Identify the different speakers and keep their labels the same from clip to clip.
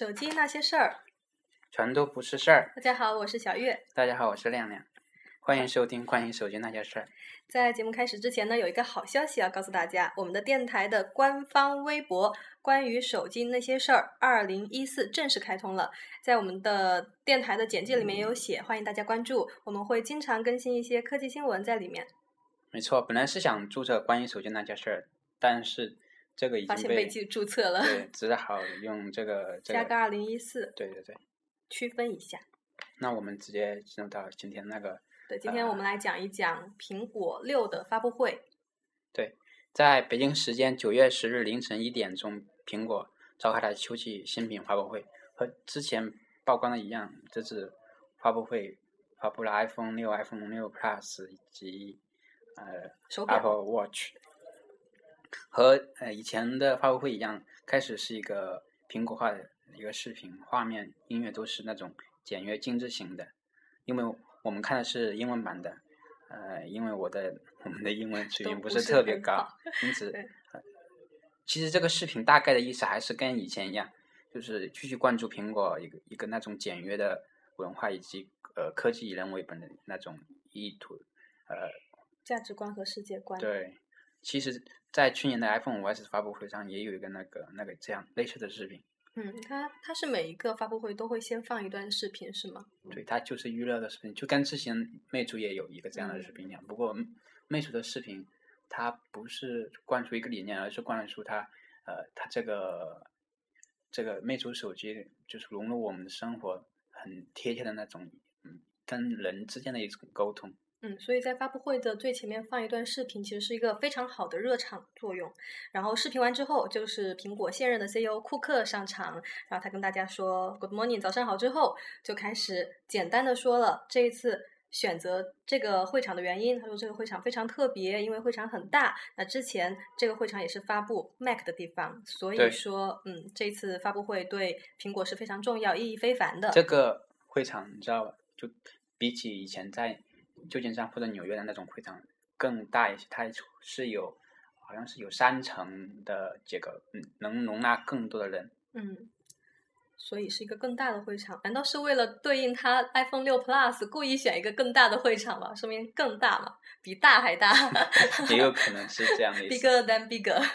Speaker 1: 手机那些事儿，
Speaker 2: 全都不是事儿。
Speaker 1: 大家好，我是小月。
Speaker 2: 大家好，我是亮亮。欢迎收听《关于手机那些事儿》。
Speaker 1: 在节目开始之前呢，有一个好消息要告诉大家：我们的电台的官方微博“关于手机那些事儿”二零一四正式开通了。在我们的电台的简介里面有写，欢迎大家关注。我们会经常更新一些科技新闻在里面。
Speaker 2: 没错，本来是想注册“关于手机那些事儿”，但是这个已
Speaker 1: 发
Speaker 2: 经
Speaker 1: 现被记注册了，
Speaker 2: 对，只好用这个这个。
Speaker 1: 加个二零一四，
Speaker 2: 对对对，
Speaker 1: 区分一下。
Speaker 2: 那我们直接进入到今天那个。
Speaker 1: 对，今天我们来讲一讲苹果六的发布会。
Speaker 2: 对，在北京时间九月十日凌晨一点钟，苹果召开了秋季新品发布会。和之前曝光的一样，这次发布会发布了 iPhone 六、iPhone 六 Plus 以及呃 Apple Watch。和呃以前的发布会一样，开始是一个苹果化的一个视频，画面、音乐都是那种简约精致型的，因为我们看的是英文版的，呃，因为我的我们的英文水平不是特别高，因此，呃其实这个视频大概的意思还是跟以前一样，就是继续关注苹果一个一个那种简约的文化以及呃科技以人为本的那种意图，呃，
Speaker 1: 价值观和世界观。
Speaker 2: 对，其实，在去年的 iPhone 5S 发布会上也有一个那个那个这样类似的视频，
Speaker 1: 嗯，它它是每一个发布会都会先放一段视频是吗？
Speaker 2: 对，它就是娱乐的视频，就跟之前魅族也有一个这样的
Speaker 1: 嗯
Speaker 2: 视频一样。不过魅族的视频，它不是灌输一个理念，而是灌输它呃，它这个这个魅族手机就是融入我们的生活，很贴切的那种，嗯，跟人之间的一种沟通。
Speaker 1: 嗯，所以在发布会的最前面放一段视频，其实是一个非常好的热场作用。然后视频完之后，就是苹果现任的 CEO 库克上场，然后他跟大家说 “Good morning”，早上好之后，就开始简单的说了这一次选择这个会场的原因。他说这个会场非常特别，因为会场很大。那之前这个会场也是发布 Mac 的地方，所以说，嗯，这次发布会对苹果是非常重要、意义非凡的。
Speaker 2: 这个会场你知道吧？就比起以前在旧金山或者纽约的那种会场更大一些，它是有好像是有三层的结构，嗯，能容纳更多的人。
Speaker 1: 嗯，所以是一个更大的会场。难道是为了对应它 iPhone 六 Plus 故意选一个更大的会场吗？说明更大嘛，比大还大
Speaker 2: 也有可能是这样的意思。
Speaker 1: bigger than bigger。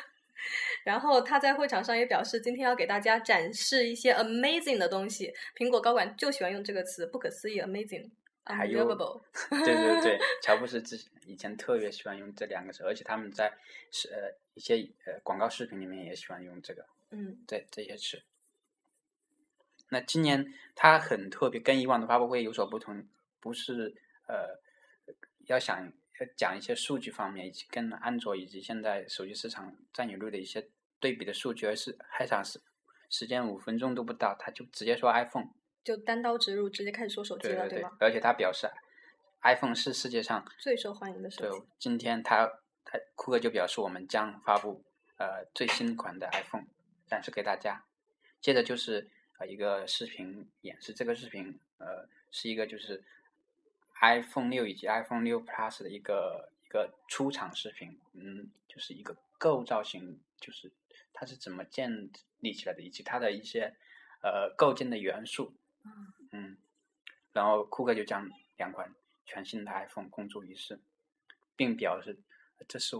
Speaker 1: 然后他在会场上也表示，今天要给大家展示一些 amazing 的东西。苹果高管就喜欢用这个词，不可思议，amazing。
Speaker 2: 还有对对对，乔布斯之前以前特别喜欢用这两个词，而且他们在是呃一些呃广告视频里面也喜欢用这个
Speaker 1: 嗯
Speaker 2: 这这些词。那今年它很特别，跟以往的发布会有所不同，不是呃要想要讲一些数据方面，以及跟安卓以及现在手机市场占有率的一些对比的数据，而是开场时时间五分钟都不到，他就直接说 iPhone。
Speaker 1: 就单刀直入，直接开始说手机了，
Speaker 2: 对对
Speaker 1: 吧？
Speaker 2: 而且他表示，iPhone 是世界上
Speaker 1: 最受欢迎的手机
Speaker 2: 对
Speaker 1: 机。，
Speaker 2: 今天他他库克就表示，我们将发布呃最新款的 iPhone 展示给大家。接着就是呃一个视频演示，这个视频呃是一个就是 iPhone 六以及 iPhone 六 Plus 的一个一个出厂视频，嗯，就是一个构造型，就是它是怎么建立起来的，以及它的一些呃构建的元素。
Speaker 1: 嗯
Speaker 2: 嗯，然后库克就将两款全新的 iPhone 公诸于世，并表示这是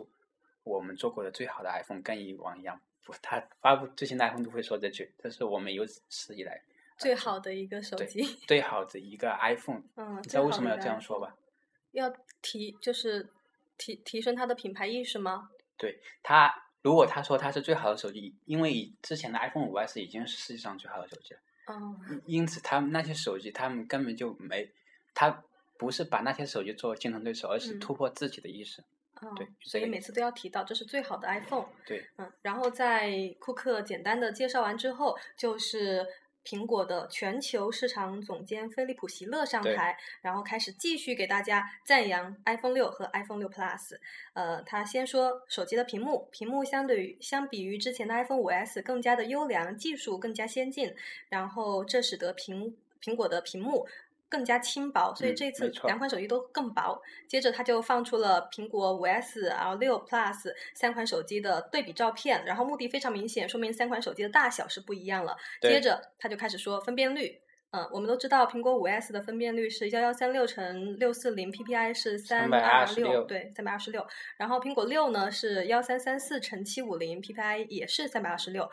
Speaker 2: 我们做过的最好的 iPhone，跟以往一样。不，他发布最新的 iPhone 都会说这句，这是我们有史以来
Speaker 1: 最好的一个手机。
Speaker 2: 最好的一个 iPhone。
Speaker 1: 嗯，
Speaker 2: 你知道为什么要这样说吧？
Speaker 1: 要提就是提提升它的品牌意识吗？
Speaker 2: 对他，如果他说他是最好的手机，因为之前的 iPhone 5S 已经是世界上最好的手机了。
Speaker 1: 嗯
Speaker 2: 因因此，他们那些手机，他们根本就没，他不是把那些手机做竞争对手，而是
Speaker 1: 嗯
Speaker 2: 突破自己的意识。
Speaker 1: 嗯，
Speaker 2: 对
Speaker 1: 所以每次都要提到这是最好的 iPhone。
Speaker 2: 对，
Speaker 1: 嗯，然后在库克简单的介绍完之后，就是苹果的全球市场总监菲利普席勒上台，然后开始继续给大家赞扬 iPhone 六和 iPhone 六 Plus。呃，他先说手机的屏幕，屏幕相对于相比于之前的 iPhone 五 S 更加的优良，技术更加先进，然后这使得苹苹果的屏幕。更加轻薄，所以
Speaker 2: 嗯
Speaker 1: 这次两款手机都更薄。接着它就放出了苹果五 S、L 六 Plus 三款手机的对比照片，然后目的非常明显，说明三款手机的大小是不一样了。接着他就开始说分辨率。嗯，我们都知道苹果五 S 的分辨率是幺幺三六乘六四零，PPI 是三二
Speaker 2: 326
Speaker 1: 对，三百二十六。然后苹果六呢是幺三三四乘七五零，PPI 也是三百二十六。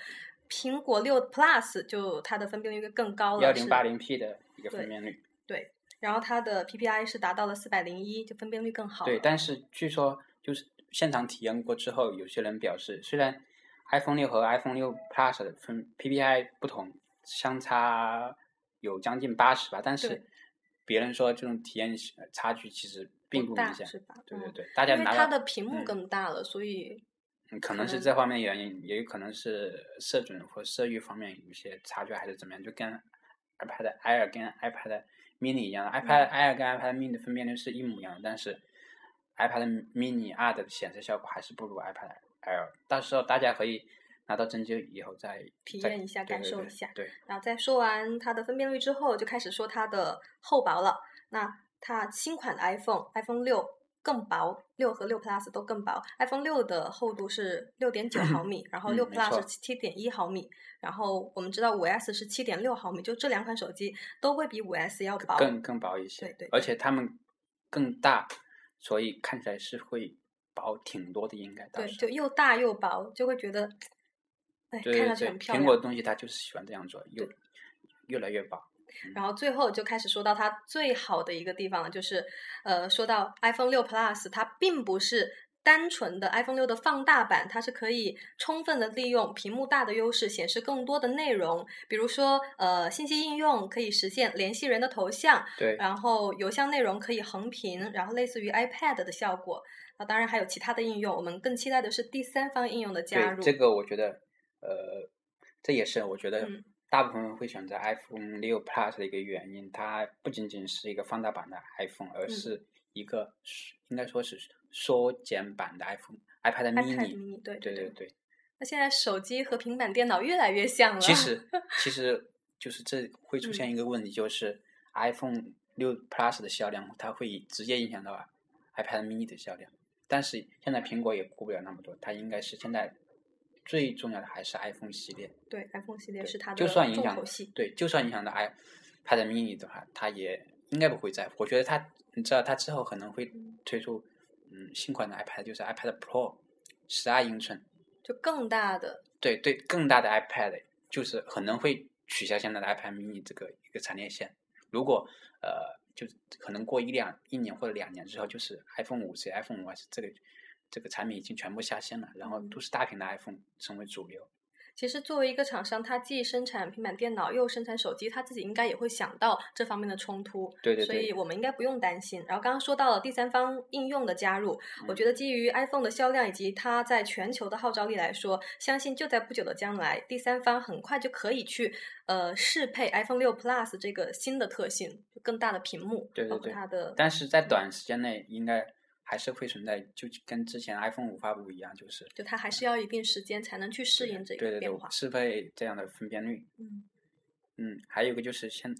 Speaker 1: 苹果六 Plus 就它的分辨率更高了，是
Speaker 2: 幺零八零 P 的一个分辨率。
Speaker 1: 对，然后它的 PPI 是达到了四百零一，就分辨率更好
Speaker 2: 对，但是据说就是现场体验过之后，有些人表示，虽然 iPhone 六和 iPhone 六 Plus 的分 PPI 不同，相差有将近八十吧，但是别人说这种体验呃差距其实并
Speaker 1: 不
Speaker 2: 不明显。
Speaker 1: 是吧？嗯
Speaker 2: 对对对，大家
Speaker 1: 因为
Speaker 2: 拿
Speaker 1: 它的屏幕
Speaker 2: 嗯
Speaker 1: 更大了，所以
Speaker 2: 嗯可能是这方面原因，也有可能是色准或色域方面有些差距，还是怎么样，就跟 iPad Air 跟 iPad Mini 一样，iPad
Speaker 1: 嗯
Speaker 2: Air 跟 iPad Mini 的分辨率是一模一样的，但是 iPad Mini 二的显示效果还是不如 iPad Air。到时候大家可以拿到真机以后再再
Speaker 1: 体验一下感受一下
Speaker 2: 对，
Speaker 1: 然后在说完它的分辨率之后，就开始说它的厚薄了。那它新款的 iPhone，iPhone 六更薄，六和六 Plus 都更薄。iPhone 六的厚度是六点九毫米，然后六 Plus 七点一毫米，然后我们知道五 S 是七点六毫米，就这两款手机都会比五 S 要薄。
Speaker 2: 更更薄一些，
Speaker 1: 对对
Speaker 2: 而且它们更大，所以看起来是会薄挺多的，应该到
Speaker 1: 对，就又大又薄，就会觉得，哎，看上去很，漂亮。
Speaker 2: 苹果的东西它就是喜欢这样做，又越来越薄。
Speaker 1: 然后最后就开始说到它最好的一个地方了，就是呃，说到 iPhone 六 Plus，它并不是单纯的 iPhone 六的放大版，它是可以充分的利用屏幕大的优势，显示更多的内容，比如说呃，信息应用可以实现联系人的头像，
Speaker 2: 对，
Speaker 1: 然后邮箱内容可以横屏，然后类似于 iPad 的效果。那，当然还有其他的应用，我们更期待的是第三方应用的加入。
Speaker 2: 对，这个我觉得，呃，这也是我觉得
Speaker 1: 嗯
Speaker 2: 大部分人会选择 iPhone 六 Plus 的一个原因。它不仅仅是一个放大版的 iPhone，而
Speaker 1: 嗯
Speaker 2: 是一个缩应该说是缩减版的 iPhone，iPad
Speaker 1: iPad
Speaker 2: mini。
Speaker 1: mini，对对。
Speaker 2: 对对对，
Speaker 1: 那现在手机和平板电脑越来越像了。
Speaker 2: 其实其实就是这会出
Speaker 1: 嗯
Speaker 2: 现一个问题，就是 iPhone 六 Plus 的销量，它会直接影响到 iPad mini 的销量。但是现在苹果也顾不了那么多，它应该是现在最重要的还是 iPhone 系列。
Speaker 1: 对 iPhone 系列是它的
Speaker 2: 就算影响。对，就算影响到 iPad mini 的话，它也应该不会在乎。我觉得它，你知道，它之后可能会
Speaker 1: 嗯
Speaker 2: 推出嗯新款的 iPad，就是 iPad Pro，十二英寸，
Speaker 1: 就更大的，
Speaker 2: 对对，更大的 iPad，就是可能会取消现在的 iPad mini 这个一个产业线。如果呃，就可能过一两一年或者两年之后，就是 iPhone 五 C、iPhone 五 S 这个这个产品已经全部下线了，然后
Speaker 1: 嗯
Speaker 2: 都是大屏的 iPhone 成为主流。
Speaker 1: 其实作为一个厂商，它既生产平板电脑又生产手机，它自己应该也会想到这方面的冲突。
Speaker 2: 对对对
Speaker 1: 所以我们应该不用担心。然后刚刚说到了第三方应用的加入，我
Speaker 2: 嗯
Speaker 1: 觉得基于 iPhone 的销量以及它在全球的号召力来说，相信就在不久的将来，第三方很快就可以去呃适配 iPhone 六 Plus 这个新的特性，就更大的屏幕，
Speaker 2: 对对对
Speaker 1: 它的
Speaker 2: 但是在短时间内应该还是会存在，就跟之前 iPhone 五发布一样，就是
Speaker 1: 就它还是要一定时间才能去适应这
Speaker 2: 对对对
Speaker 1: 个变化，。
Speaker 2: 适配这样的分辨率。
Speaker 1: 嗯
Speaker 2: 嗯，还有一个就是现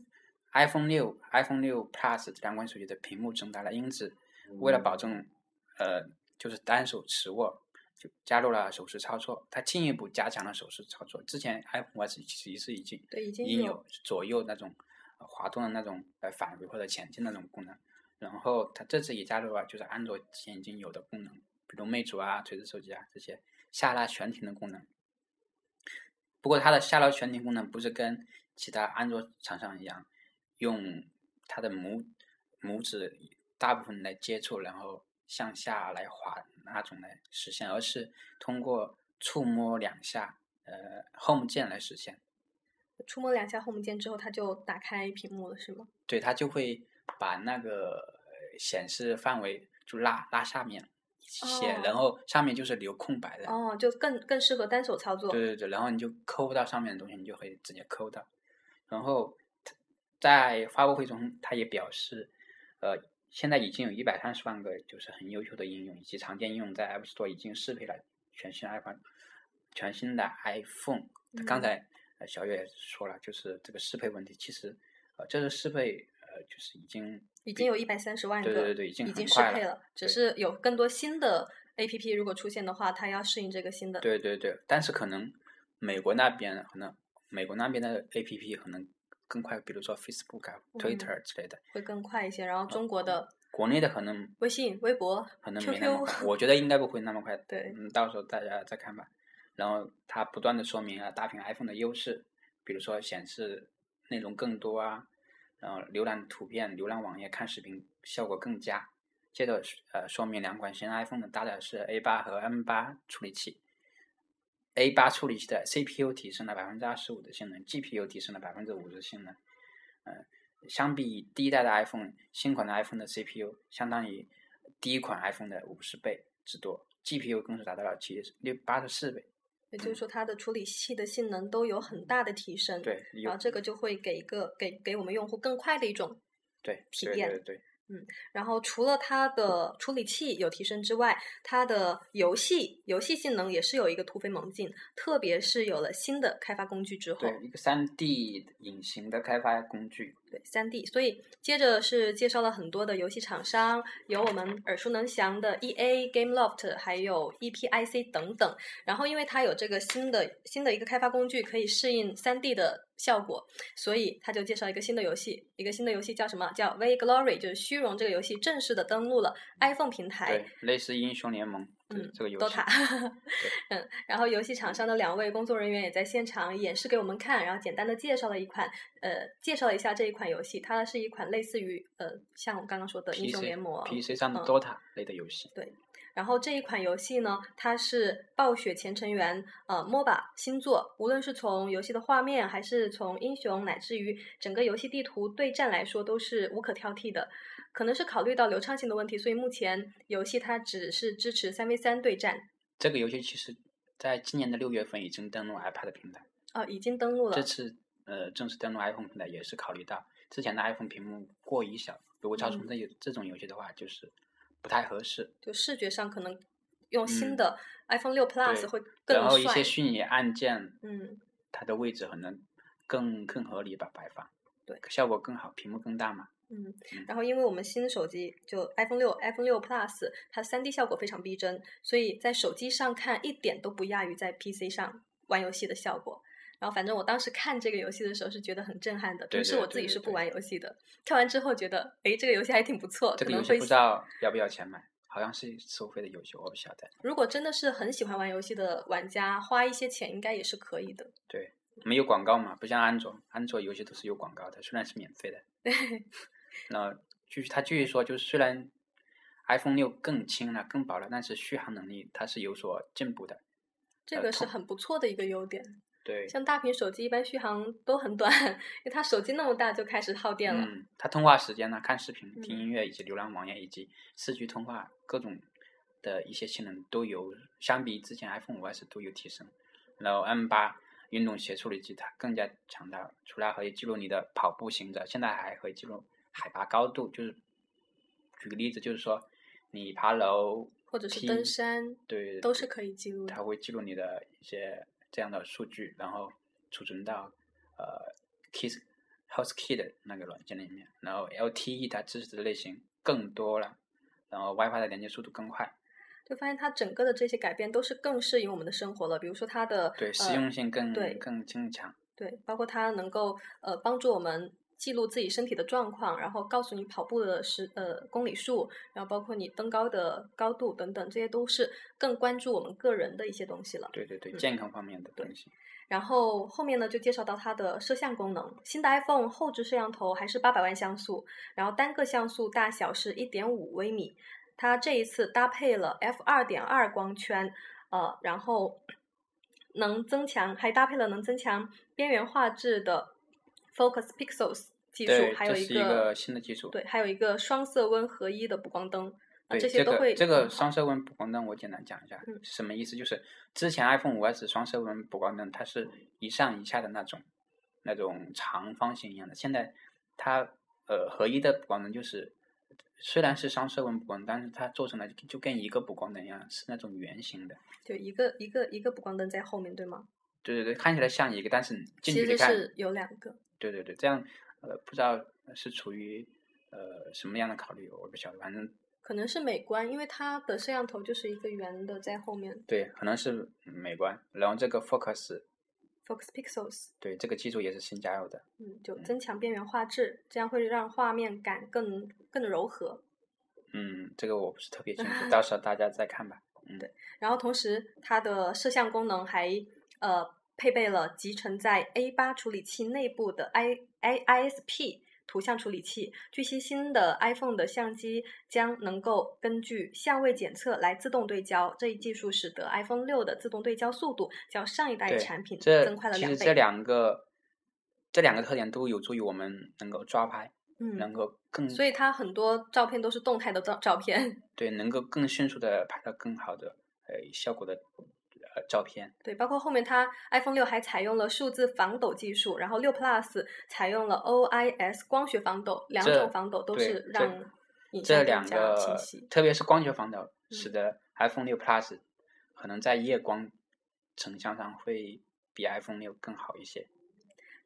Speaker 2: iPhone 六、iPhone 六 Plus 这两款手机的屏幕增大了，因此为了保证呃就是单手持握，就加入了手势操作，它进一步加强了手势操作。之前 iPhone S 其实已经
Speaker 1: 对，已经
Speaker 2: 已经有左右那种呃滑动的那种呃返回或者前进那种功能，然后它这次也加入了就是安卓之前已经有的功能，比如魅族啊、锤子手机啊这些下拉悬停的功能。不过它的下拉悬停功能不是跟其他安卓厂商一样，用它的拇拇指大部分来接触，然后向下来滑那种来实现，而是通过触摸两下呃 Home 键来实现。
Speaker 1: 触摸两下 Home 键之后，它就打开屏幕了，是吗？
Speaker 2: 对，它就会把那个呃显示范围就拉拉下面一些，然后上面就是留空白的。
Speaker 1: 哦，就更更适合单手操作。
Speaker 2: 对对对，然后你就抠不到上面的东西，你就可以直接抠到。然后在发布会中，他也表示，呃，现在已经有一百三十万个就是很优秀的应用以及常见应用在 App Store 已经适配了全新 iPhone，全新的 iPhone。
Speaker 1: 嗯
Speaker 2: 刚才呃小月也说了，就是这个适配问题，其实呃这个适配呃呃，就是已经
Speaker 1: 已经有一百三十万个，
Speaker 2: 对对对，已经
Speaker 1: 已经适配了，只是有更多新的 A P P 如果出现的话，它要适应这个新的。
Speaker 2: 对对对，但是可能美国那边可能美国那边的 A P P 可能更快，比如说 Facebook 啊、
Speaker 1: 嗯
Speaker 2: Twitter 之类的。
Speaker 1: 会更快一些。然后中国的
Speaker 2: 国内的可能
Speaker 1: 微信、微博、
Speaker 2: 可能没那么快，我觉得应该不会那么快。
Speaker 1: 对
Speaker 2: 嗯，到时候大家再看吧。然后它不断的说明啊，大屏 iPhone 的优势，比如说显示内容更多啊，然后浏览图片、浏览网页、看视频效果更佳。接着呃说明两款新 iPhone 的搭载是 A 八和 M 八处理器，A 八处理器的 CPU 提升了百分之二十五的性能，GPU 提升了百分之五十性能。嗯、相比第一代的 iPhone，新款的 iPhone 的 CPU 相当于第一款 iPhone 的五十倍之多，GPU 更是达到了七六八十四倍。
Speaker 1: 也就是说它的处理器的性能都有很大的提升。，
Speaker 2: 对，
Speaker 1: 然后这个就会给一个给给我们用户更快的一种
Speaker 2: 对对
Speaker 1: 体验
Speaker 2: 对对
Speaker 1: 然后除了它的处理器有提升之外，它的游戏游戏性能也是有一个突飞猛进，特别是有了新的开发工具之后，
Speaker 2: 对，一个三 D 隐形的开发工具。
Speaker 1: 对三 D，所以接着是介绍了很多的游戏厂商，有我们耳熟能详的 EA、GameLoft，还有 E EPIC 等等。然后因为它有这个新的新的一个开发工具，可以适应三 D 的效果，所以他就介绍一个新的游戏，一个新的游戏叫什么？叫 Vainglory，就是虚荣这个游戏正式的登陆了 iPhone 平台
Speaker 2: 对。，类似英雄联盟
Speaker 1: 嗯
Speaker 2: 这个游戏。
Speaker 1: DOTA，嗯，然后游戏厂商的两位工作人员也在现场演示给我们看，然后简单的介绍了一款，呃，介绍了一下这一款游戏，它是一款类似于呃，像我刚刚说的英雄联盟
Speaker 2: PC 上的
Speaker 1: 嗯
Speaker 2: DOTA 类的游戏。
Speaker 1: 然后这一款游戏呢，它是暴雪前成员呃 MOBA 新作，无论是从游戏的画面，还是从英雄，乃至于整个游戏地图对战来说，都是无可挑剔的。可能是考虑到流畅性的问题，所以目前游戏它只是支持三 v 三对战，
Speaker 2: 这个游戏其实在今年的六月份已经登陆 iPad 平台，
Speaker 1: 啊、已经登录了
Speaker 2: 这。次呃正式登陆 iPhone 平台也是考虑到之前的 iPhone 屏幕过于小，如果造成
Speaker 1: 嗯
Speaker 2: 这有这种游戏的话，就是不太合适。
Speaker 1: 就视觉上可能用新
Speaker 2: 嗯
Speaker 1: 的 iPhone 六 Plus
Speaker 2: 对
Speaker 1: 会更
Speaker 2: 然后一些虚拟按键，
Speaker 1: 嗯，
Speaker 2: 它的位置可能更更合理吧，摆放，
Speaker 1: 对，
Speaker 2: 效果更好，屏幕更大嘛。
Speaker 1: 嗯
Speaker 2: 嗯，
Speaker 1: 然后因为我们新手机就 iPhone 六、iPhone 六 Plus，它 3D 效果非常逼真，所以在手机上看一点都不亚于在 PC 上玩游戏的效果。然后反正我当时看这个游戏的时候是觉得很震撼的，平时我自己是不玩游戏的，看完之后觉得，哎，这个游戏还挺不错，
Speaker 2: 这个游戏不知道要不要钱买，好像是收费的游戏，我不晓得。
Speaker 1: 如果真的是很喜欢玩游戏的玩家，花一些钱应该也是可以的。
Speaker 2: 对，没有广告嘛，不像安卓，安卓游戏都是有广告的，虽然是免费的。那继续，他继续说，就是虽然 iPhone 六更轻了、更薄了，但是续航能力它是有所进步的。
Speaker 1: 这个是很不错的一个优点。
Speaker 2: 对，
Speaker 1: 像大屏手机一般续航都很短，因为它手机那么大就开始耗电了。
Speaker 2: 嗯，它通话时间呢，看视频、听
Speaker 1: 嗯
Speaker 2: 音乐以及浏览网页以及四 G 通话各种的一些性能都有，相比之前 iPhone 五 S 都有提升。然后 M 八运动鞋处理器它更加强大，除了可以记录你的跑步行走，现在还可以记录海拔高度。就是举个例子，就是说你爬楼
Speaker 1: 或者是登山，
Speaker 2: 对，
Speaker 1: 都是可以记录的。
Speaker 2: 它会记录你的一些这样的数据，然后储存到呃 Kiss House Key 的那个软件里面。然后 LTE 它支持的类型更多了，然后 WiFi 的连接速度更快，
Speaker 1: 就发现它整个的这些改变都是更适应我们的生活了。比如说它的
Speaker 2: 对实
Speaker 1: 呃
Speaker 2: 用性更、
Speaker 1: 对
Speaker 2: 更更强。
Speaker 1: 对，包括它能够呃帮助我们记录自己身体的状况，然后告诉你跑步的时呃公里数，然后包括你登高的高度等等，这些都是更关注我们个人的一些东西了。
Speaker 2: 对对对，
Speaker 1: 嗯
Speaker 2: 健康方面的东西。
Speaker 1: 然后后面呢就介绍到它的摄像功能，新的 iPhone 后置摄像头还是八百万像素，然后单个像素大小是一点五微米，它这一次搭配了 f 二点二光圈，呃，然后能增强，还搭配了能增强边缘画质的 Focus Pixels 技术，，还有
Speaker 2: 这是一个新的技术。
Speaker 1: 对，还有一个双色温合一的补光灯，啊
Speaker 2: 对，
Speaker 1: 这些都会
Speaker 2: 这个这个双色温补光灯，我简单讲一下
Speaker 1: 嗯
Speaker 2: 是什么意思。就是之前 iPhone 五 S 双色温补光灯，它是一上一下的那种那种长方形一样的，现在它呃合一的补光灯就是虽然是双色温补光灯，但是它做成了就跟一个补光灯一样，是那种圆形的。
Speaker 1: 就一个一个一个补光灯在后面，对吗？
Speaker 2: 对对对，看起来像一个，但是近距离看，
Speaker 1: 是有两个。
Speaker 2: 对对对，这样呃，不知道是出于呃什么样的考虑，我不晓得，反正
Speaker 1: 可能是美观，因为它的摄像头就是一个圆的在后面
Speaker 2: 对，可能是美观。然后这个
Speaker 1: focus，，Focus Pixels，
Speaker 2: 对这个技术也是新加入的。
Speaker 1: 嗯，就增强边缘画质，这样会让画面感更更柔和。
Speaker 2: 嗯，这个我不是特别清楚，到时候大家再看吧。嗯，
Speaker 1: 对然后同时，它的摄像功能还呃配备了集成在 A 8处理器内部的 I I ISP 图像处理器。据悉，新的 iPhone 的相机将能够根据相位检测来自动对焦，这一技术使得 iPhone 六的自动对焦速度较上一代，产品
Speaker 2: 这
Speaker 1: 增快了两倍。
Speaker 2: 这两个这两个特点都有助于我们能够抓拍，嗯能
Speaker 1: 嗯，
Speaker 2: 够更
Speaker 1: 所以它很多照片都是动态的照照片。
Speaker 2: 对，能够更迅速的拍到更好的呃效果的呃照片。
Speaker 1: 对，包括后面它 iPhone 六还采用了数字防抖技术，然后六 Plus 采用了 OIS 光学防抖，两种防抖都是让影
Speaker 2: 这两
Speaker 1: 像更加清
Speaker 2: 个
Speaker 1: 晰，。
Speaker 2: 特别是光学防抖，使
Speaker 1: 嗯
Speaker 2: 得 iPhone 六 Plus 可能在夜光成像上会比 iPhone 六更好一些。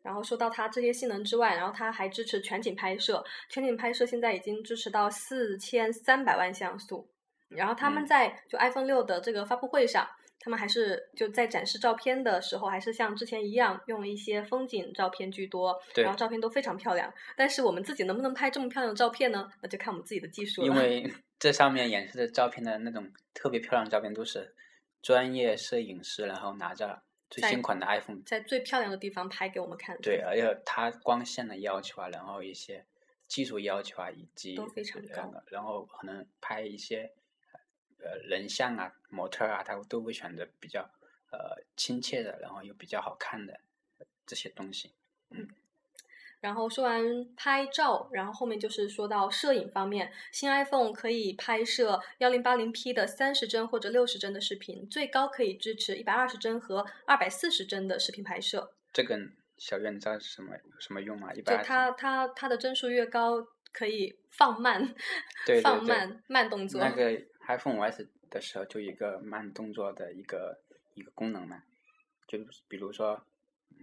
Speaker 1: 然后说到它这些性能之外，然后它还支持全景拍摄，全景拍摄现在已经支持到四千三百万像素。然后他们
Speaker 2: 嗯
Speaker 1: 在就 iPhone 六的这个发布会上，他们还是就在展示照片的时候，还是像之前一样用了一些风景照片居多，
Speaker 2: 对
Speaker 1: 然后照片都非常漂亮。但是我们自己能不能拍这么漂亮的照片呢？那就看我们自己的技术了。
Speaker 2: 因为 这上面演示的照片的那种特别漂亮的照片，都是专业摄影师，然后拿着最新款的 iPhone，
Speaker 1: 在最漂亮的地方拍给我们看。
Speaker 2: 对，而且它光线的要求啊，然后一些技术要求啊，以及
Speaker 1: 都非常
Speaker 2: 呃
Speaker 1: 高
Speaker 2: 然后可能拍一些呃人像啊、模特啊，他都会选择比较呃亲切的，然后又比较好看的这些东西。
Speaker 1: 嗯然后说完拍照，然后后面就是说到摄影方面，新 iPhone 可以拍摄幺零八零 P 的三十帧或者六十帧的视频，最高可以支持一百二十帧和二百四十帧的视频拍摄。
Speaker 2: 这个小月你知道是什么有什么用吗？一
Speaker 1: 就
Speaker 2: 般
Speaker 1: 它它它的帧数越高，可以放慢，
Speaker 2: 对对对
Speaker 1: 放慢慢动作。
Speaker 2: 那个 iPhone OS 的时候就一个慢动作的一个一个功能嘛，就比如说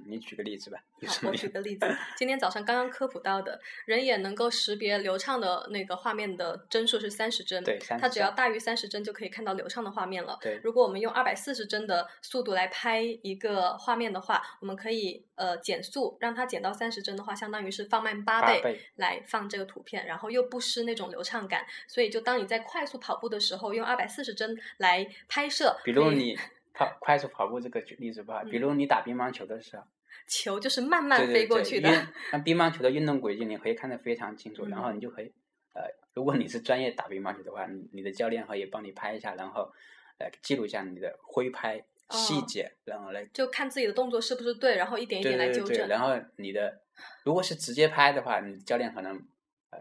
Speaker 2: 你举个例子吧，
Speaker 1: 好，我举个例子，今天早上刚刚科普到的，人眼能够识别流畅的那个画面的帧数是三十帧，
Speaker 2: 对30
Speaker 1: 它只要大于三十帧就可以看到流畅的画面了。
Speaker 2: 对
Speaker 1: 如果我们用二百四十帧的速度来拍一个画面的话，我们可以呃减速，让它减到三十帧的话，相当于是放慢八倍来放这个图片，然后又不失那种流畅感。所以就当你在快速跑步的时候，用二百四十帧来拍摄，
Speaker 2: 比如你跑快速跑步这个举例子吧，比
Speaker 1: 嗯
Speaker 2: 如你打乒乓球的时候，
Speaker 1: 球就是慢慢飞过去的。
Speaker 2: 那乒乓球的运动轨迹你可以看得非常清楚，然后
Speaker 1: 嗯
Speaker 2: 你就可以呃，如果你是专业打乒乓球的话，你你的教练可以帮你拍一下，然后呃记录一下你的挥拍细
Speaker 1: 哦
Speaker 2: 节，然后来
Speaker 1: 就看自己的动作是不是对，然后一点一点来纠正。
Speaker 2: 然后你的如果是直接拍的话，你教练可能呃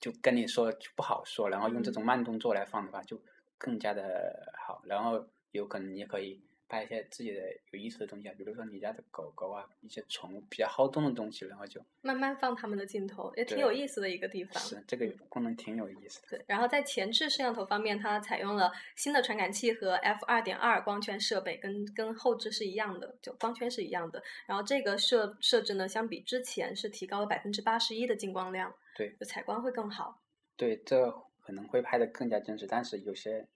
Speaker 2: 就跟你说就不好说，然后用这种
Speaker 1: 嗯
Speaker 2: 慢动作来放的话，就更加的好。然后有可能你也可以拍一些自己的有意思的东西啊，比如说你家的狗狗啊，一些宠物比较好动的东西，然后就
Speaker 1: 慢慢放他们的镜头，也挺有意思的一个地方。
Speaker 2: 是这个
Speaker 1: 嗯
Speaker 2: 功能挺有意思的。
Speaker 1: 对，然后在前置摄像头方面，它采用了新的传感器和 f 二点二光圈设备，跟跟后置是一样的，就光圈是一样的。然后这个设设置呢，相比之前是提高了百分之八十一的进光量，
Speaker 2: 对，
Speaker 1: 就采光会更好。
Speaker 2: 对，这可能会拍的更加真实，但是有些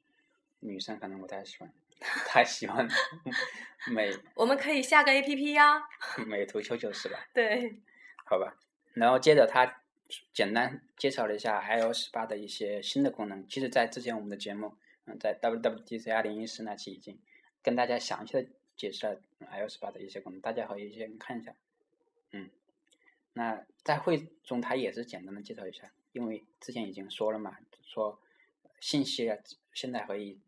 Speaker 2: 女生可能不太喜欢，太喜欢 美
Speaker 1: 我们可以下个 A P P 呀，
Speaker 2: 美图秀秀是吧？
Speaker 1: 对，
Speaker 2: 好吧，然后接着他简单介绍了一下 iOS 八的一些新的功能。其实，在之前我们的节目，嗯，在 WWDC 二零一四那期已经跟大家详细的解释了 iOS 八的一些功能，大家可以先看一下。嗯，那在会中他也是简单的介绍一下，因为之前已经说了嘛，说信息啊，现在可以，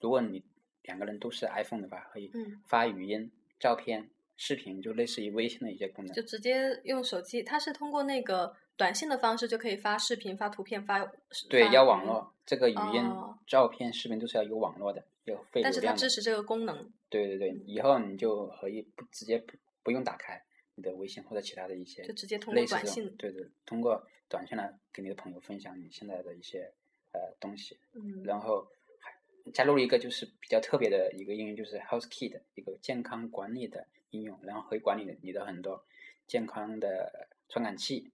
Speaker 2: 如果你两个人都是 iPhone 的吧，可以
Speaker 1: 嗯
Speaker 2: 发语音、照片、视频，就类似于微信的一些功能。
Speaker 1: 就直接用手机，它是通过那个短信的方式就可以发视频、发图片、发
Speaker 2: 对，要网络，这个语音、
Speaker 1: 哦
Speaker 2: 照片、视频都是要有网络的，有费流
Speaker 1: 但是它。支持这个功能。
Speaker 2: 对对对，以后你就可以不直接不不用打开你的微信或者其他的一些，
Speaker 1: 就直接通过短信
Speaker 2: 对对，通过短信来给你的朋友分享你现在的一些呃东西，
Speaker 1: 嗯，
Speaker 2: 然后还加入了一个就是比较特别的一个应用，就是 Health Key 的一个健康管理的应用，然后可以管理你的很多健康的传感器，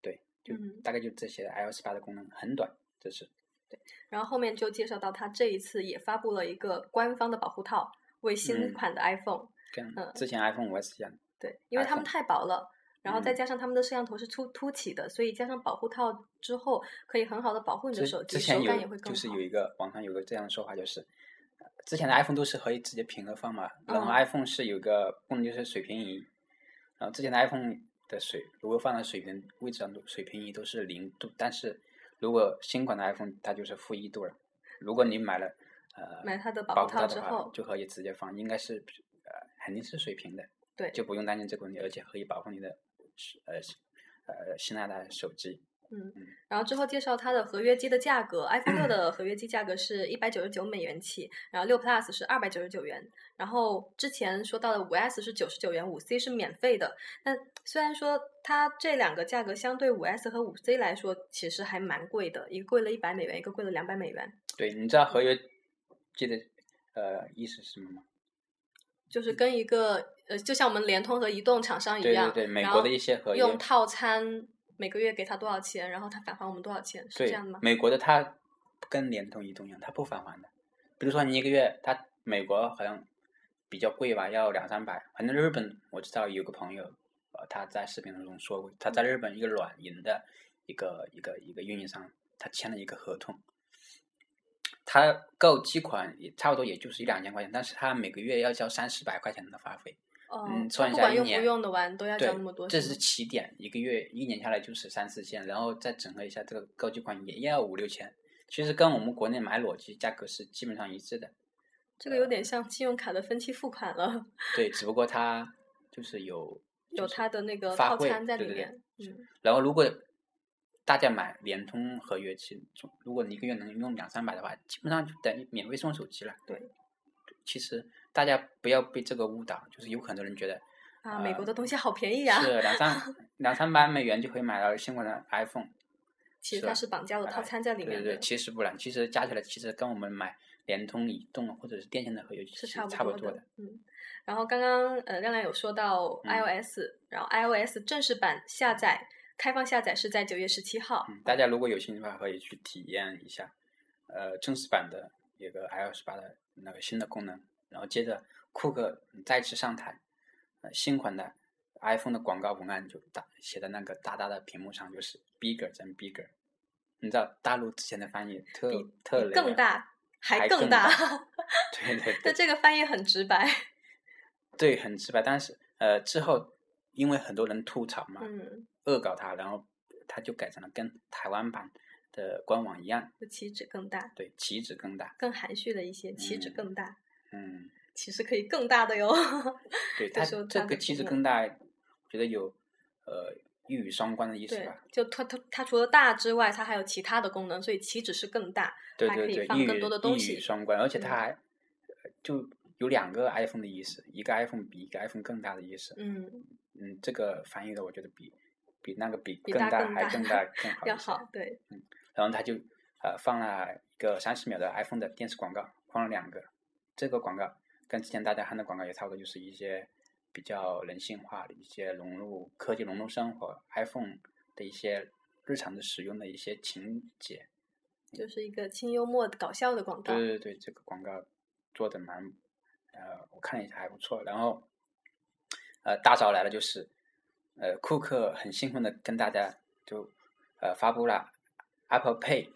Speaker 2: 对，就
Speaker 1: 嗯。
Speaker 2: 大概就这些 iOS 八的功能很短，这是。对。
Speaker 1: 然后后面就介绍到，它这一次也发布了一个官方的保护套，为新
Speaker 2: 嗯
Speaker 1: 款的。iPhone。
Speaker 2: 跟
Speaker 1: 嗯。
Speaker 2: 之前 iPhone 五 S 一样。
Speaker 1: 对，因为它们太薄了，然后再
Speaker 2: 嗯
Speaker 1: 加上他们的摄像头是凸凸起的，所以加上保护套之后，可以很好的保护你的手机，
Speaker 2: 之前有
Speaker 1: 手感也会更好
Speaker 2: 就是有。一个网上有个这样的说法，就是呃之前的 iPhone 都是可以直接平着放嘛，然后
Speaker 1: 嗯
Speaker 2: iPhone 是有个功能就是水平仪，然后之前的 iPhone 的水如果放在水平位置上，水平仪都是零度，但是如果新款的 iPhone 它就是负一度了。如果你买了呃
Speaker 1: 买它的保护
Speaker 2: 套
Speaker 1: 之后，
Speaker 2: 就可以直接放，应该是呃肯定是水平的，
Speaker 1: 对
Speaker 2: 就不用担心这个问题，而且可以保护你的呃呃新来的手机。
Speaker 1: 嗯
Speaker 2: 嗯，
Speaker 1: 然后之后介绍它的合约机的价格，iPhone 六的合约机价格是一百九十九美元起，然后六 Plus 是二百九十九元，然后之前说到的五 S 是九十九元，五 C 是免费的。但虽然说它这两个价格相对五 S 和五 C 来说，其实还蛮贵的，一个贵了一百美元，一个贵了两百美元。
Speaker 2: 对，你知道合约机的呃意思是什么吗？
Speaker 1: 就是跟一个呃，就像我们联通和移动厂商一样，
Speaker 2: 对对
Speaker 1: 对，美
Speaker 2: 国的一些合约，
Speaker 1: 用套餐每个月给他多少钱，然后他返还我们多少钱，是这样的吗？
Speaker 2: 美国的他跟联通、移动一样，他不返还的。比如说你一个月，他美国好像比较贵吧，要两三百。反正日本我知道有个朋友，呃，他在视频当中说过，他在日本一个软银的一个一个一个运营商，他签了一个合同，他购机款也差不多也就是一两千块钱，但是他每个月要交三四百块钱的话费。
Speaker 1: 哦，
Speaker 2: 嗯算一
Speaker 1: 不管用不
Speaker 2: 下一年
Speaker 1: 用的完都要
Speaker 2: 对
Speaker 1: 交那么多，
Speaker 2: 这是起点，一个月一年下来就是三四千，然后再整合一下这个购机款也要五六千，其实跟我们国内买裸机价格是基本上一致的。
Speaker 1: 这个有点像信用卡的分期付款了，
Speaker 2: 对，只不过它就是有就是
Speaker 1: 有它的那个套餐在
Speaker 2: 对对对
Speaker 1: 里面。嗯，
Speaker 2: 然后如果大家买联通合约机，如果你一个月能用两三百的话，基本上就等于免费送手机了。
Speaker 1: 对，
Speaker 2: 其实大家不要被这个误导，就是有很多人觉得
Speaker 1: 啊，美国
Speaker 2: 呃
Speaker 1: 的东西好便宜啊，
Speaker 2: 是两三 两三百美元就可以买到新款的 iPhone。
Speaker 1: 其实它是绑架了套
Speaker 2: 哎
Speaker 1: 餐在里面的
Speaker 2: 对对对，，其实不然，其实加起来其实跟我们买联通、移动或者是电信的合约
Speaker 1: 是
Speaker 2: 是
Speaker 1: 差不多
Speaker 2: 的。
Speaker 1: 嗯，然后刚刚呃亮亮有说到
Speaker 2: 嗯
Speaker 1: iOS，、然后 iOS 正式版下载开放下载是在九月十七号。
Speaker 2: 嗯，大家如果有兴趣的话，可以去体验一下，呃，正式版的一个 iOS 八的那个新的功能。然后接着库克再次上台，呃，新款的 iPhone 的广告文案就大写在那个大大的屏幕上，就是 bigger 真 bigger。你知道大陆之前的翻译特
Speaker 1: 比
Speaker 2: 特
Speaker 1: 更大，
Speaker 2: 还
Speaker 1: 更
Speaker 2: 更大对对 对
Speaker 1: 但这个翻译很直白。
Speaker 2: 对，很直白。但是呃，之后因为很多人吐槽嘛，
Speaker 1: 嗯，
Speaker 2: 恶搞它，然后它就改成了跟台湾版的官网一样，
Speaker 1: 就旗帜更大，
Speaker 2: 对，旗帜更大。
Speaker 1: 更含蓄了一些，旗帜
Speaker 2: 嗯
Speaker 1: 更大，
Speaker 2: 嗯，
Speaker 1: 其实可以更大的哟。
Speaker 2: 对，它这个旗帜更大，我觉得有呃一语双关的意思吧。，
Speaker 1: 就它它它除了大之外，它还有其他的功能，所以旗帜是更大，还
Speaker 2: 对对对，
Speaker 1: 可以放更多的东西
Speaker 2: 语双关，而且它
Speaker 1: 嗯
Speaker 2: 还、呃就有两个 iPhone 的意思，一个 iPhone 比一个 iPhone 更大的意思。
Speaker 1: 嗯，
Speaker 2: 嗯，这个翻译的我觉得比比那个比
Speaker 1: 比
Speaker 2: 更大还更大更好。
Speaker 1: 要好，对，
Speaker 2: 然后他就呃放了一个三十秒的 iPhone 的电视广告，放了两个。这个广告跟之前大家看的广告也差不多，就是一些比较人性化的一些融入科技融入生活 iPhone 的一些日常的使用的一些情节。
Speaker 1: 就是一个轻幽默搞笑的广告。
Speaker 2: 对对对，这个广告做的蛮呃，我看了一下还不错。然后呃，大招来了，就是呃，库克很兴奋的跟大家就呃发布了 Apple Pay。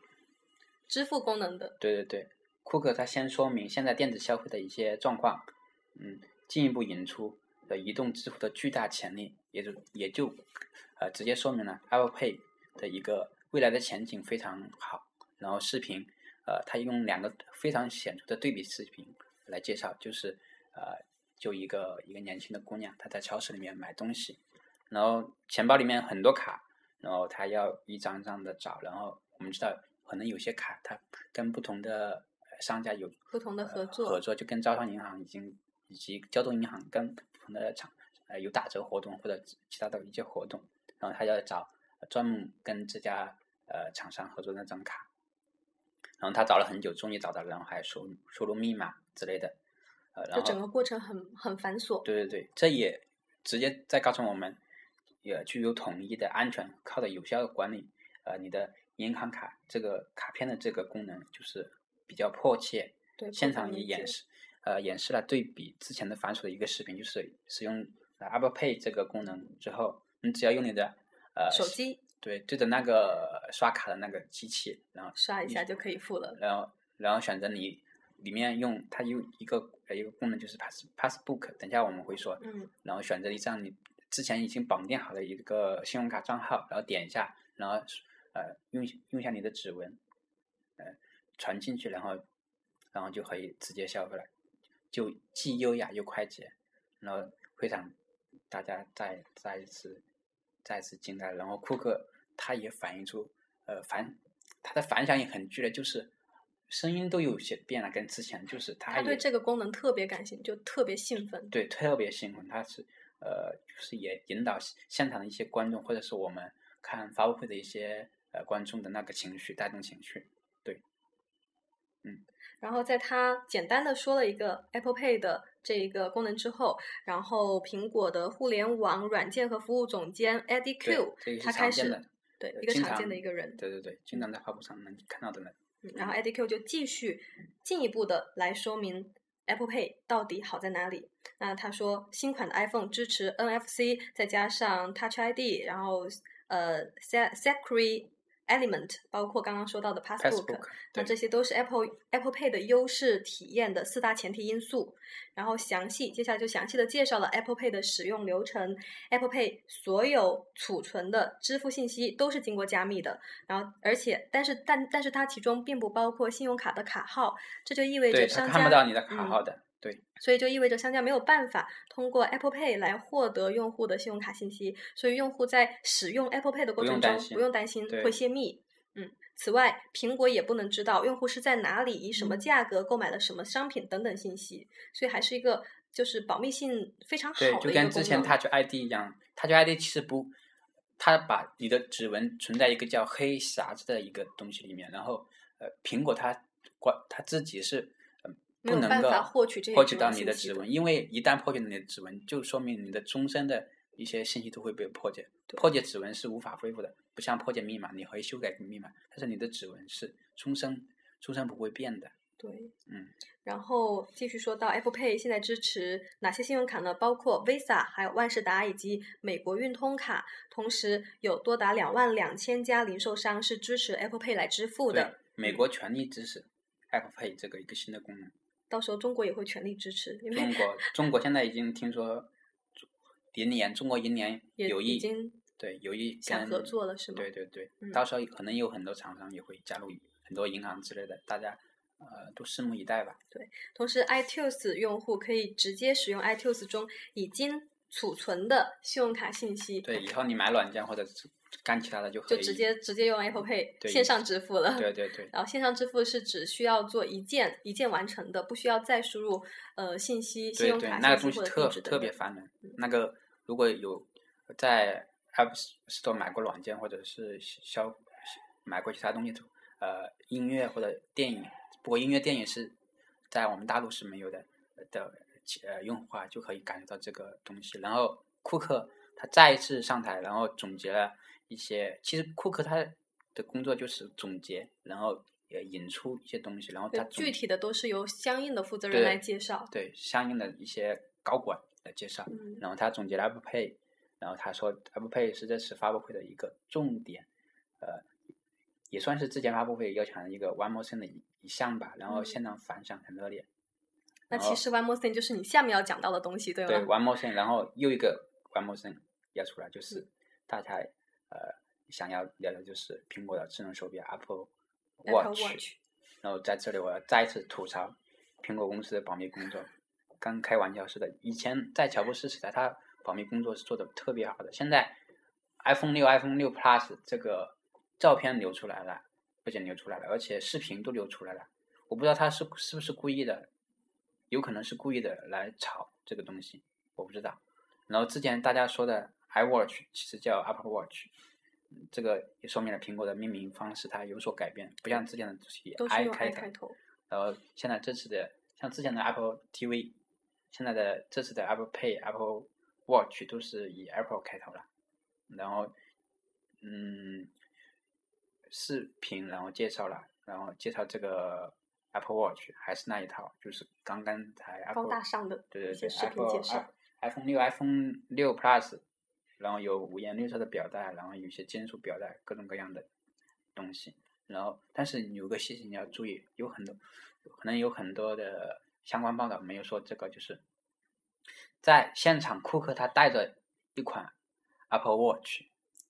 Speaker 1: 支付功能的，
Speaker 2: 对对对，库克他先说明现在电子消费的一些状况，嗯，进一步引出了移动支付的巨大潜力，也就也就呃直接说明了 Apple Pay 的一个未来的前景非常好。然后视频，呃，他用两个非常显著的对比视频来介绍，就是呃，就一个一个年轻的姑娘，她在超市里面买东西，然后钱包里面很多卡，然后他要一张张的找，然后我们知道可能有些卡它跟不同的呃商家有
Speaker 1: 不同的合作
Speaker 2: 合作就跟招商银行已经以及交通银行跟不同的厂呃有打折活动或者其他的一些活动，然后他要找专门跟这家呃厂商合作那张卡，然后他找了很久，终于找到了，然后还输输入密码之类的，呃，然后
Speaker 1: 就整个过程很很繁琐。
Speaker 2: 对对对，这也直接在告诉我们，也具有统一的安全、靠的有效的管理。呃，你的银行卡这个卡片的这个功能就是比较迫切。
Speaker 1: 对，
Speaker 2: 现场也演示，呃，演示了对比之前的繁琐的一个视频，就是使用 Apple Pay 这个功能之后，你只要用你的呃
Speaker 1: 手机，
Speaker 2: 对，对着那个刷卡的那个机器，然后
Speaker 1: 刷一下就可以付了。
Speaker 2: 然后，然后选择你里面用它有一个呃一个功能就是 Pass Passbook，等下我们会说。
Speaker 1: 嗯。
Speaker 2: 然后选择一张你之前已经绑定好的一个信用卡账号，然后点一下，然后呃用用一下你的指纹，呃传进去，然后。然后就可以直接消费了，就既优雅又快捷，然后会让大家再再一次再次惊呆。然后库克他也反映出，呃反他的反响也很剧烈，就是声音都有些变了，跟之前就是他
Speaker 1: 对这个功能特别感兴趣，就特别兴奋。
Speaker 2: 对，特别兴奋，他是呃就是也引导现场的一些观众，或者是我们看发布会的一些呃观众的那个情绪，带动情绪。对，嗯。
Speaker 1: 然后在他简单的说了一个 Apple Pay 的这一个功能之后，然后苹果的互联网软件和服务总监 Eddie Q，他开始对一个常见的一个人，
Speaker 2: 对对对，经常在发布上能看到的人。
Speaker 1: 然后 Eddie Q 就继续进一步的来说明 Apple Pay 到底好在哪里。那他说新款的 iPhone 支持 NFC，再加上 Touch ID，然后呃 Secure。Element 包括刚刚说到的 Passbook，那这些都是 Apple Apple Pay 的优势体验的四大前提因素。然后详细，接下来就详细的介绍了 Apple Pay 的使用流程。Apple Pay 所有储存的支付信息都是经过加密的。然后，而且，但是，但，但是它其中并不包括信用卡的卡号，这就意味着商家
Speaker 2: 看不到你的卡号的。对，
Speaker 1: 所以就意味着商家没有办法通过 Apple Pay 来获得用户的信用卡信息，所以用户在使用 Apple Pay 的过程中不用担心会泄密。嗯，此外，苹果也不能知道用户是在哪里、以什么价格购买了什么商品等等信息，所以还是一个就是保密性非常好的
Speaker 2: 一个就跟之前 Touch ID 一样，Touch ID 其实不，它把你的指纹存在一个叫黑匣子的一个东西里面，然后呃，苹果它管它自己是。不能够
Speaker 1: 获取这
Speaker 2: 获取到你的指纹，因为一旦破解了你的指纹，就说明你的终身的一些信息都会被破解。破解指纹是无法恢复的，不像破解密码，你可以修改密码，但是你的指纹是终身终身不会变的。
Speaker 1: 对，
Speaker 2: 嗯。
Speaker 1: 然后继续说到 Apple Pay 现在支持哪些信用卡呢？包括 Visa、还有万事达以及美国运通卡，同时有多达两万两千家零售商是支持 Apple Pay 来支付的。
Speaker 2: 美国全力支持 Apple Pay 这个一个新的功能。
Speaker 1: 到时候中国也会全力支持。
Speaker 2: 因为中国中国现在已经听说，银联中国银联有意对有意
Speaker 1: 想合作了是吗？
Speaker 2: 对对对，到时候可能有很多厂商也会加入，很多银行之类的，大家呃都拭目以待吧。
Speaker 1: 对，同时 iTunes 用户可以直接使用 iTunes 中已经储存的信用卡信息。
Speaker 2: 对，以后你买软件或者是。干其他的就
Speaker 1: 就直接直接用 Apple Pay 线上支付了。
Speaker 2: 对对对。
Speaker 1: 然后线上支付是只需要做一键一键完成的，不需要再输入呃信息、信用卡
Speaker 2: 那个东西特特别烦人。那个如果有在 App Store 买过软件或者是消买过其他东西的，呃，音乐或者电影，不过音乐电影是在我们大陆是没有的的呃用户啊，就可以感觉到这个东西。然后库克他再一次上台，然后总结了。一些其实库克他的工作就是总结，然后也引出一些东西，然后他
Speaker 1: 具体的都是由相应的负责人来介绍，
Speaker 2: 对相应的一些高管来介绍。然后他总结了 Apple Pay，然后他说 Apple Pay 是这次发布会的一个重点，呃，也算是之前发布会要强的一个 One More Thing 的一一项吧。然后现场反响很热烈。
Speaker 1: 那其实 One More Thing 就是你下面要讲到的东西，对吗？
Speaker 2: 对 One More Thing，然后又一个 One More Thing 要出来，就是大家。呃，想要聊的就是苹果的智能手表 Apple
Speaker 1: Watch，
Speaker 2: 然后在这里我要再次吐槽苹果公司的保密工作，刚开玩笑似的。以前在乔布斯时代，他保密工作是做的特别好的。现在 iPhone 六、iPhone 六 Plus 这个照片流出来了，不仅流出来了，而且视频都流出来了。我不知道他是是不是故意的，有可能是故意的来炒这个东西，我不知道。然后之前大家说的。iWatch 其实叫 Apple Watch，这个也说明了苹果的命名方式它有所改变，不像之前的以
Speaker 1: i
Speaker 2: 开头。然后现在这次的像之前的 Apple TV，现在的这次的 Apple Pay、Apple Watch 都是以 Apple 开头了。然后嗯，视频然后介绍了，然后介绍这个 Apple Watch 还是那一套，就是刚刚才 Apple
Speaker 1: 高大上的
Speaker 2: 对对对
Speaker 1: 视频
Speaker 2: ，Apple
Speaker 1: 介绍
Speaker 2: iPhone 六、iPhone 六 Plus，然后有五颜六色的表带，然后有些金属表带，各种各样的东西。然后，但是有个细节你要注意，有很多可能有很多的相关报道没有说这个，就是在现场，库克他带着一款 Apple Watch，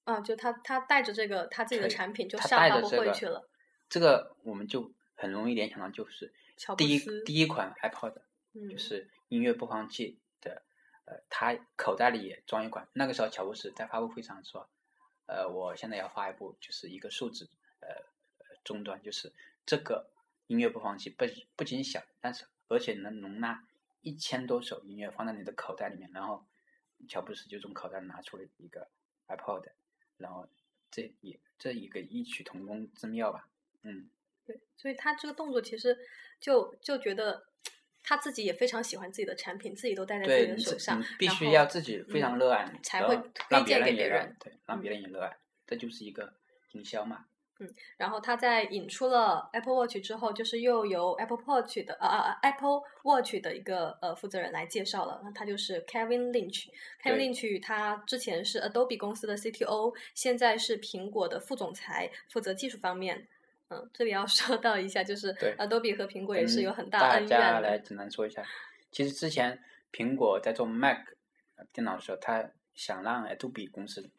Speaker 1: 啊，就他他带着这个他自己的产品就
Speaker 2: 他
Speaker 1: 上去了。
Speaker 2: 这个我们就很容易联想到就是第一
Speaker 1: 斯
Speaker 2: 第一款 iPod，
Speaker 1: 嗯
Speaker 2: 就是音乐播放器的，他口袋里也装一款。那个时候乔布斯在发布会上说，呃，我现在要发一部就是一个数字，呃终端，就是这个音乐播放器不不仅小，但是而且能容纳一千多首音乐放在你的口袋里面。然后乔布斯就从口袋拿出了一个 iPod，然后这也这一个异曲同工之妙吧，嗯。
Speaker 1: 对，所以他这个动作其实就就觉得他自己也非常喜欢自己的产品，自己都戴在自己的手上，
Speaker 2: 必须要自己非常
Speaker 1: 嗯
Speaker 2: 热爱，
Speaker 1: 才会推
Speaker 2: 让别
Speaker 1: 荐给别人，
Speaker 2: 对，让别
Speaker 1: 嗯
Speaker 2: 人也热爱，这就是一个营销嘛。
Speaker 1: 嗯然后他在引出了 Apple Watch 之后，就是又由 Apple Watch 的呃呃 Apple Watch 的一个呃负责人来介绍了，那他就是 Kevin Lynch。Kevin Lynch 他之前是 Adobe 公司的 CTO，现在是苹果的副总裁，负责技术方面。嗯，这里要 说到一下，就是
Speaker 2: 对
Speaker 1: Adobe 和苹果也是有很大
Speaker 2: 大
Speaker 1: 恩怨
Speaker 2: 家来。简单说一下，其实之前苹果在做 Mac 呃电脑的时候，他想让 Adobe 公司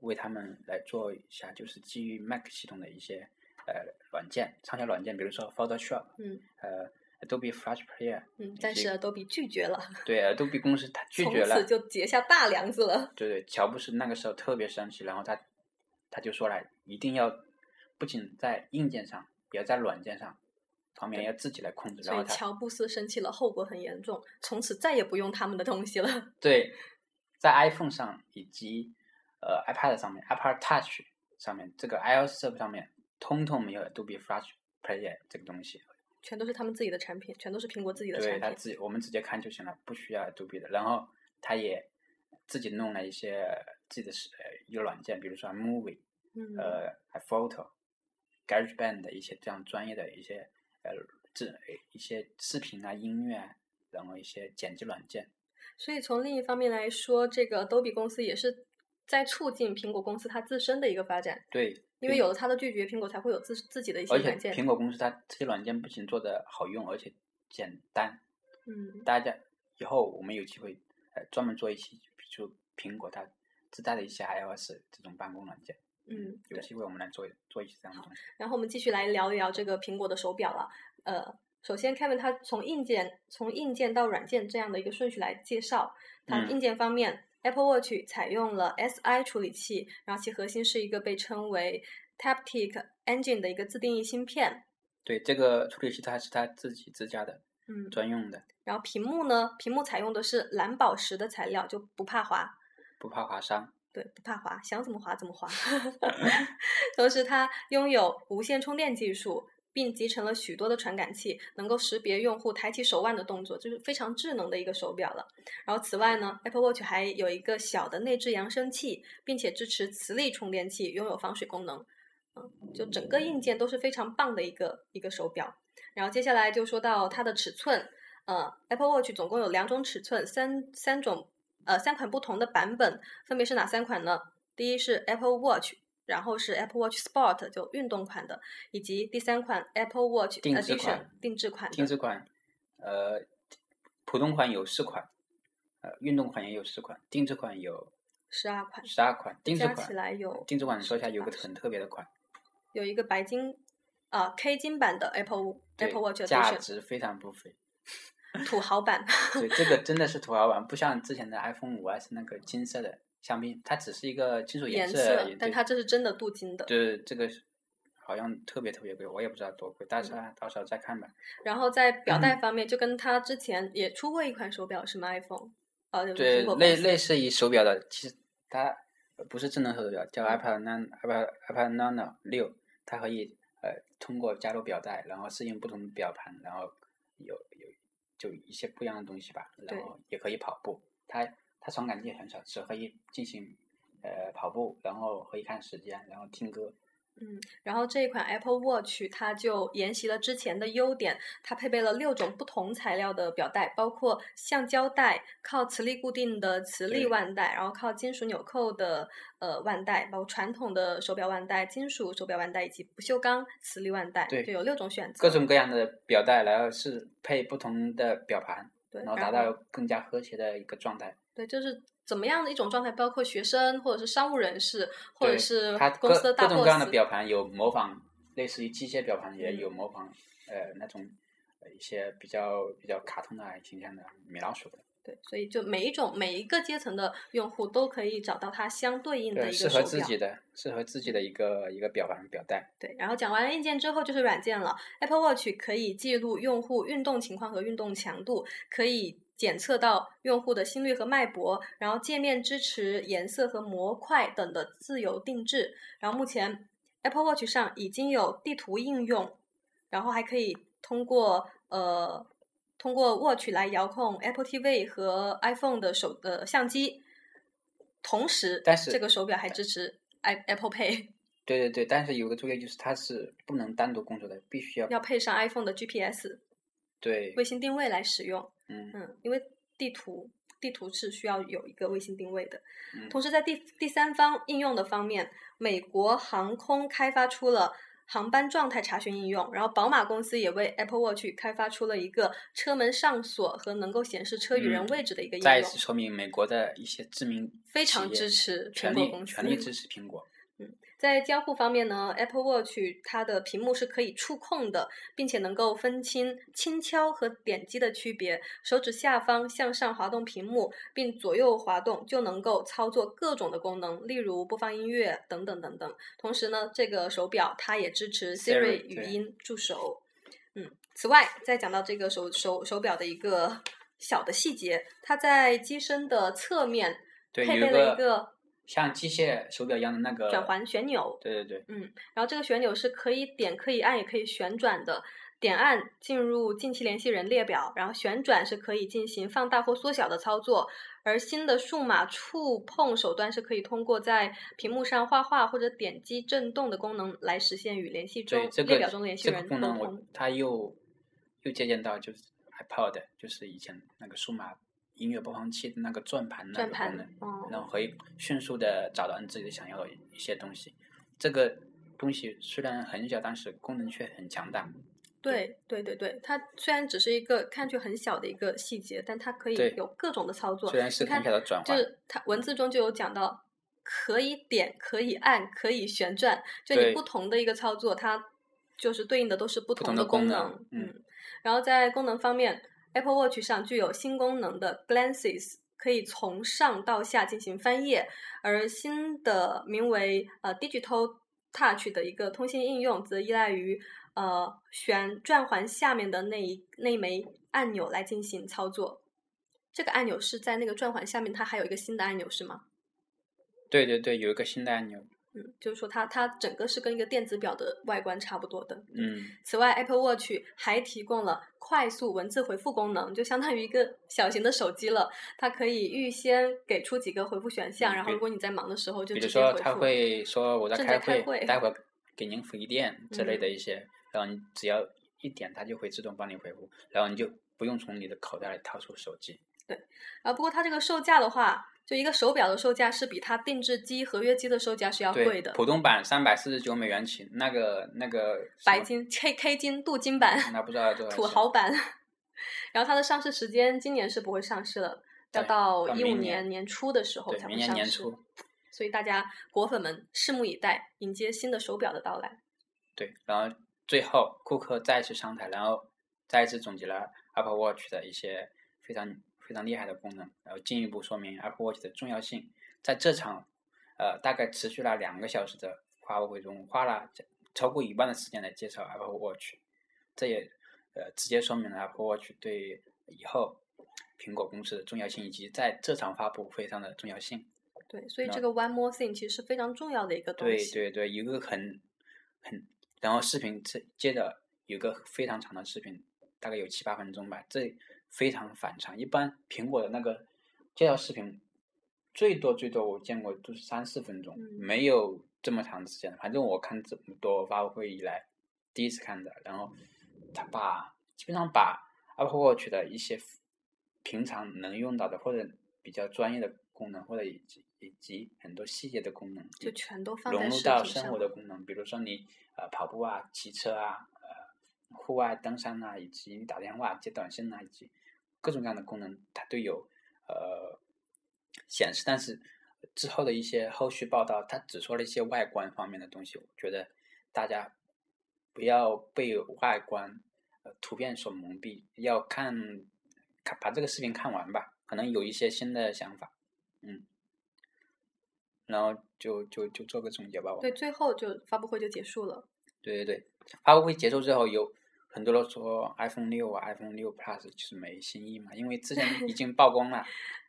Speaker 2: 为他们来做一下，就是基于 Mac 系统的一些呃软件，畅销软件，比如说 Photoshop，
Speaker 1: 嗯
Speaker 2: 呃，Adobe Flash Player，
Speaker 1: 嗯但是 Adobe 拒绝了，
Speaker 2: 对 Adobe 公司他拒绝了
Speaker 1: 此，就结下大梁子了。
Speaker 2: 对对，乔布斯那个时候特别生气，然后他他就说了，一定要不仅在硬件上，也要在软件上方面要自己来控制。然
Speaker 1: 所以
Speaker 2: 后
Speaker 1: 乔布斯生气了，后果很严重，从此再也不用他们的东西了。
Speaker 2: 对在 iPhone 上以及呃 iPad 上面，iPad Touch 上面，这个 iOS 设备上面，通通没有 Adobe Flash Player 这个东西。
Speaker 1: 全都是他们自己的产品，全都是苹果自己的产品。
Speaker 2: 对他自己，我们直接看就行了，不需要 Adobe 的。然后他也自己弄了一些自己的呃一个软件，比如说 Movie。
Speaker 1: 嗯，
Speaker 2: 呃，iPhoto、GarageBand 的一些这样专业的一些呃这一些视频啊、音乐啊，然后一些剪辑软件。
Speaker 1: 所以从另一方面来说，这个 Adobe 公司也是在促进苹果公司它自身的一个发展，
Speaker 2: 对，
Speaker 1: 因为有了它的拒绝，苹果才会有自自己的一些
Speaker 2: 而且
Speaker 1: 软件。
Speaker 2: 苹果公司它这些软件不仅做的好用，而且简单。
Speaker 1: 嗯，
Speaker 2: 大家以后我们有机会呃专门做一期，比如苹果它自带的一些 iOS 这种办公软件。
Speaker 1: 嗯
Speaker 2: 有机会我们来做做一些这样的东西。
Speaker 1: 然后我们继续来聊一聊这个苹果的手表了。呃，首先 Kevin 他从硬件从硬件到软件这样的一个顺序来介绍。它
Speaker 2: 嗯
Speaker 1: 硬件方面、a p p l e Watch 采用了 Si 处理器，然后其核心是一个被称为 Taptic Engine 的一个自定义芯片。
Speaker 2: 对，这个处理器它是它自己自家的
Speaker 1: 嗯，
Speaker 2: 专用的，
Speaker 1: 然后屏幕呢，屏幕采用的是蓝宝石的材料，就不怕划。
Speaker 2: 不怕划伤。
Speaker 1: 对，不怕滑，想怎么滑怎么滑。同时，它拥有无线充电技术，并集成了许多的传感器，能够识别用户抬起手腕的动作，就是非常智能的一个手表了。然后，此外呢，Apple Watch 还有一个小的内置扬声器，并且支持磁力充电器，拥有防水功能。嗯，就整个硬件都是非常棒的一个一个手表。然后接下来就说到它的尺寸，呃，Apple Watch 总共有两种尺寸，三三种呃三款不同的版本，分别是哪三款呢？第一是 Apple Watch，然后是 Apple Watch Sport 就运动款的，以及第三款 Apple Watch
Speaker 2: 定制
Speaker 1: Edition
Speaker 2: 款
Speaker 1: 定制款。
Speaker 2: 定制款，呃，普通款有四款，呃，运动款也有四款，定制款有
Speaker 1: 十二款，
Speaker 2: 十二款。定制
Speaker 1: 加
Speaker 2: 款
Speaker 1: 起来有
Speaker 2: 定制款说一下，有个很特别的款，
Speaker 1: 有一个白金啊、K 金版的 Apple
Speaker 2: 对
Speaker 1: Apple Watch
Speaker 2: 价
Speaker 1: Edition
Speaker 2: 值非常不菲。
Speaker 1: 土豪版。
Speaker 2: 对，这个真的是土豪版，不像之前的 iPhone 五 S 那个金色的香槟，它只是一个金属
Speaker 1: 颜
Speaker 2: 色。
Speaker 1: 但它这是真的镀金的。
Speaker 2: 对这个是好像特别特别贵，我也不知道多贵，但是啊到时候再看吧。
Speaker 1: 然后在表带
Speaker 2: 嗯
Speaker 1: 方面，就跟它之前也出过一款手表，什么？iPhone，呃，就是
Speaker 2: 对类类似于手表的，其实它不是智能手表，
Speaker 1: 嗯
Speaker 2: 叫 iPad Nano iPad iPad Nano 六，它可以呃通过加入表带，然后适应不同的表盘，然后有有就一些不一样的东西吧，然后也可以跑步。它它传感器很少，只可以进行呃跑步，然后可以看时间，然后听歌。
Speaker 1: 嗯，然后这一款 Apple Watch 它就沿袭了之前的优点，它配备了六种不同材料的表带，包括橡胶带、靠磁力固定的磁力腕带，然后靠金属纽扣的呃腕带，包括传统的手表腕带、金属手表腕带以及不锈钢磁力腕带，
Speaker 2: 对
Speaker 1: 就有六种选择。
Speaker 2: 各种各样的表带，然后是配不同的表盘，
Speaker 1: 对，
Speaker 2: 然后达到更加和谐的一个状态。
Speaker 1: 对，就是怎么样的一种状态，包括学生或者是商务人士，或者是公司的大
Speaker 2: 各种各样的。表盘有模仿，类似于机械表盘，也
Speaker 1: 嗯
Speaker 2: 有模仿呃那种呃一些比较比较卡通的形象的米老鼠的。
Speaker 1: 对，所以就每一种每一个阶层的用户都可以找到它相对应的一个适合。
Speaker 2: 自己的，适合自己的一个一个表盘表带。
Speaker 1: 对，然后讲完了硬件之后就是软件了。Apple Watch 可以记录用户运动情况和运动强度，可以检测到用户的心率和脉搏，然后界面支持颜色和模块等的自由定制。然后目前 Apple Watch 上已经有地图应用，然后还可以通过呃通过 Watch 来遥控 Apple TV 和 iPhone 的手呃相机，同时
Speaker 2: 但是
Speaker 1: 这个手表还支持 i Apple Pay。
Speaker 2: 对对对，但是有个注意就是它是不能单独工作的，必须要
Speaker 1: 要配上 iPhone 的 GPS
Speaker 2: 对
Speaker 1: 卫星定位来使用。
Speaker 2: 嗯
Speaker 1: 嗯，因为地图地图是需要有一个卫星定位的。
Speaker 2: 嗯
Speaker 1: 同时，在第第三方应用的方面，美国航空开发出了航班状态查询应用，然后宝马公司也为 Apple Watch 开发出了一个车门上锁和能够显示车与人
Speaker 2: 嗯
Speaker 1: 位置的一个应用
Speaker 2: 再一次，说明美国的一些知名
Speaker 1: 非常支持苹果公司
Speaker 2: 全力支持苹果。
Speaker 1: 在交互方面呢，Apple Watch 它的屏幕是可以触控的，并且能够分清轻敲和点击的区别。手指下方向上滑动屏幕，并左右滑动，就能够操作各种的功能，例如播放音乐等等等等。同时呢，这个手表它也支持 Siri，Siri 语音助手。嗯，此外，再讲到这个手手手表的一个小的细节，它在机身的侧面
Speaker 2: 对，
Speaker 1: 配备了一个
Speaker 2: 像机械手表一样的那个
Speaker 1: 转环旋钮。
Speaker 2: 对对对，
Speaker 1: 嗯，然后这个旋钮是可以点、可以按、也可以旋转的。点按进入近期联系人列表，然后旋转是可以进行放大或缩小的操作。而新的数码触碰手段是可以通过在屏幕上画画或者点击震动的功能来实现与联系中
Speaker 2: 这个
Speaker 1: 列表中的联系
Speaker 2: 这个
Speaker 1: 人沟
Speaker 2: 功能我
Speaker 1: 通。
Speaker 2: 它又又借鉴到就是 iPod，就是以前那个数码音乐播放器的那个转盘那
Speaker 1: 转盘
Speaker 2: 个功能，
Speaker 1: 哦。
Speaker 2: 然后可以迅速的找到你自己想要的一些东西。这个东西虽然很小，但是功能却很强大。
Speaker 1: 对对。对对，它虽然只是一个看去很小的一个细节，但它可以有各种的操作。
Speaker 2: 虽然是
Speaker 1: 看
Speaker 2: 很小的转换，
Speaker 1: 就是它文字中就有讲到，可以点、可以按、可以旋转，就你不同的一个操作，它就是对应的都是不
Speaker 2: 不同的
Speaker 1: 功
Speaker 2: 功能。嗯。
Speaker 1: 嗯，然后在功能方面，Apple Watch 上具有新功能的 Glances。可以从上到下进行翻页，而新的名为呃 Digital Touch 的一个通信应用，则依赖于呃旋转环下面的那一那一枚按钮来进行操作。这个按钮是在那个转环下面，它还有一个新的按钮是吗？
Speaker 2: 对对对，有一个新的按钮，
Speaker 1: 嗯，就是说它它整个是跟一个电子表的外观差不多的。
Speaker 2: 嗯，
Speaker 1: 此外，Apple Watch 还提供了快速文字回复功能，就相当于一个小型的手机了。它可以预先给出几个回复选项，
Speaker 2: 嗯
Speaker 1: 然后如果你在忙的时候就
Speaker 2: 比
Speaker 1: 直接回复。
Speaker 2: 如说他会说我在
Speaker 1: 正
Speaker 2: 开
Speaker 1: 会
Speaker 2: 待会儿给您回电之类的
Speaker 1: 嗯
Speaker 2: 一些，然后你只要一点，它就会自动帮你回复，然后你就不用从你的口袋里掏出手机。
Speaker 1: 对啊，不过它这个售价的话，就一个手表的售价是比它定制机、合约机的售价是要贵的。
Speaker 2: 普通版三百四十九美元起，那个那个
Speaker 1: 白金 K K 金镀金版。
Speaker 2: 那不知道多少
Speaker 1: 土豪版。然后它的上市时间今年是不会上市了，要到一五
Speaker 2: 年
Speaker 1: 年年初的时候
Speaker 2: 明
Speaker 1: 才会上市。
Speaker 2: 年年初
Speaker 1: 所以大家果粉们拭目以待，迎接新的手表的到来。
Speaker 2: 对，然后最后库克再次上台，然后再次总结了 Apple Watch 的一些非常非常厉害的功能，然后进一步说明 Apple Watch 的重要性。在这场呃大概持续了两个小时的发布会中，花了超过一半的时间来介绍 Apple Watch，这也呃直接说明了 Apple Watch 对以后苹果公司的重要性，以及在这场发布会上的重要性。
Speaker 1: 对，所以这个 One More Thing 其实是非常重要的一个东西。
Speaker 2: 对对，有一个很很，然后视频接接着有一个非常长的视频，大概有七八分钟吧，这非常反常。一般苹果的那个介绍视频最多最多我见过就是三四分钟，
Speaker 1: 嗯
Speaker 2: 没有这么长时间。反正我看这么多发布会以来，第一次看的。然后他把基本上把 Apple Watch 的一些平常能用到的或者比较专业的功能，或者以及以及很多细节的功能，
Speaker 1: 就全都放
Speaker 2: 融入到生活的功能，比如说你呃跑步啊、骑车啊、呃户外登山啊，以及你打电话、接短信啊，以及各种各样的功能，它都有呃显示。但是之后的一些后续报道，它只说了一些外观方面的东西。我觉得大家不要被外观呃图片所蒙蔽，要看看把这个视频看完吧，可能有一些新的想法，嗯。然后就就就做个总结吧。
Speaker 1: 对，最后就发布会就结束了。
Speaker 2: 对对对，发布会结束之后，有很多人说 iPhone 六啊、iPhone 六 Plus 就是没新意嘛，因为之前 已经曝光了，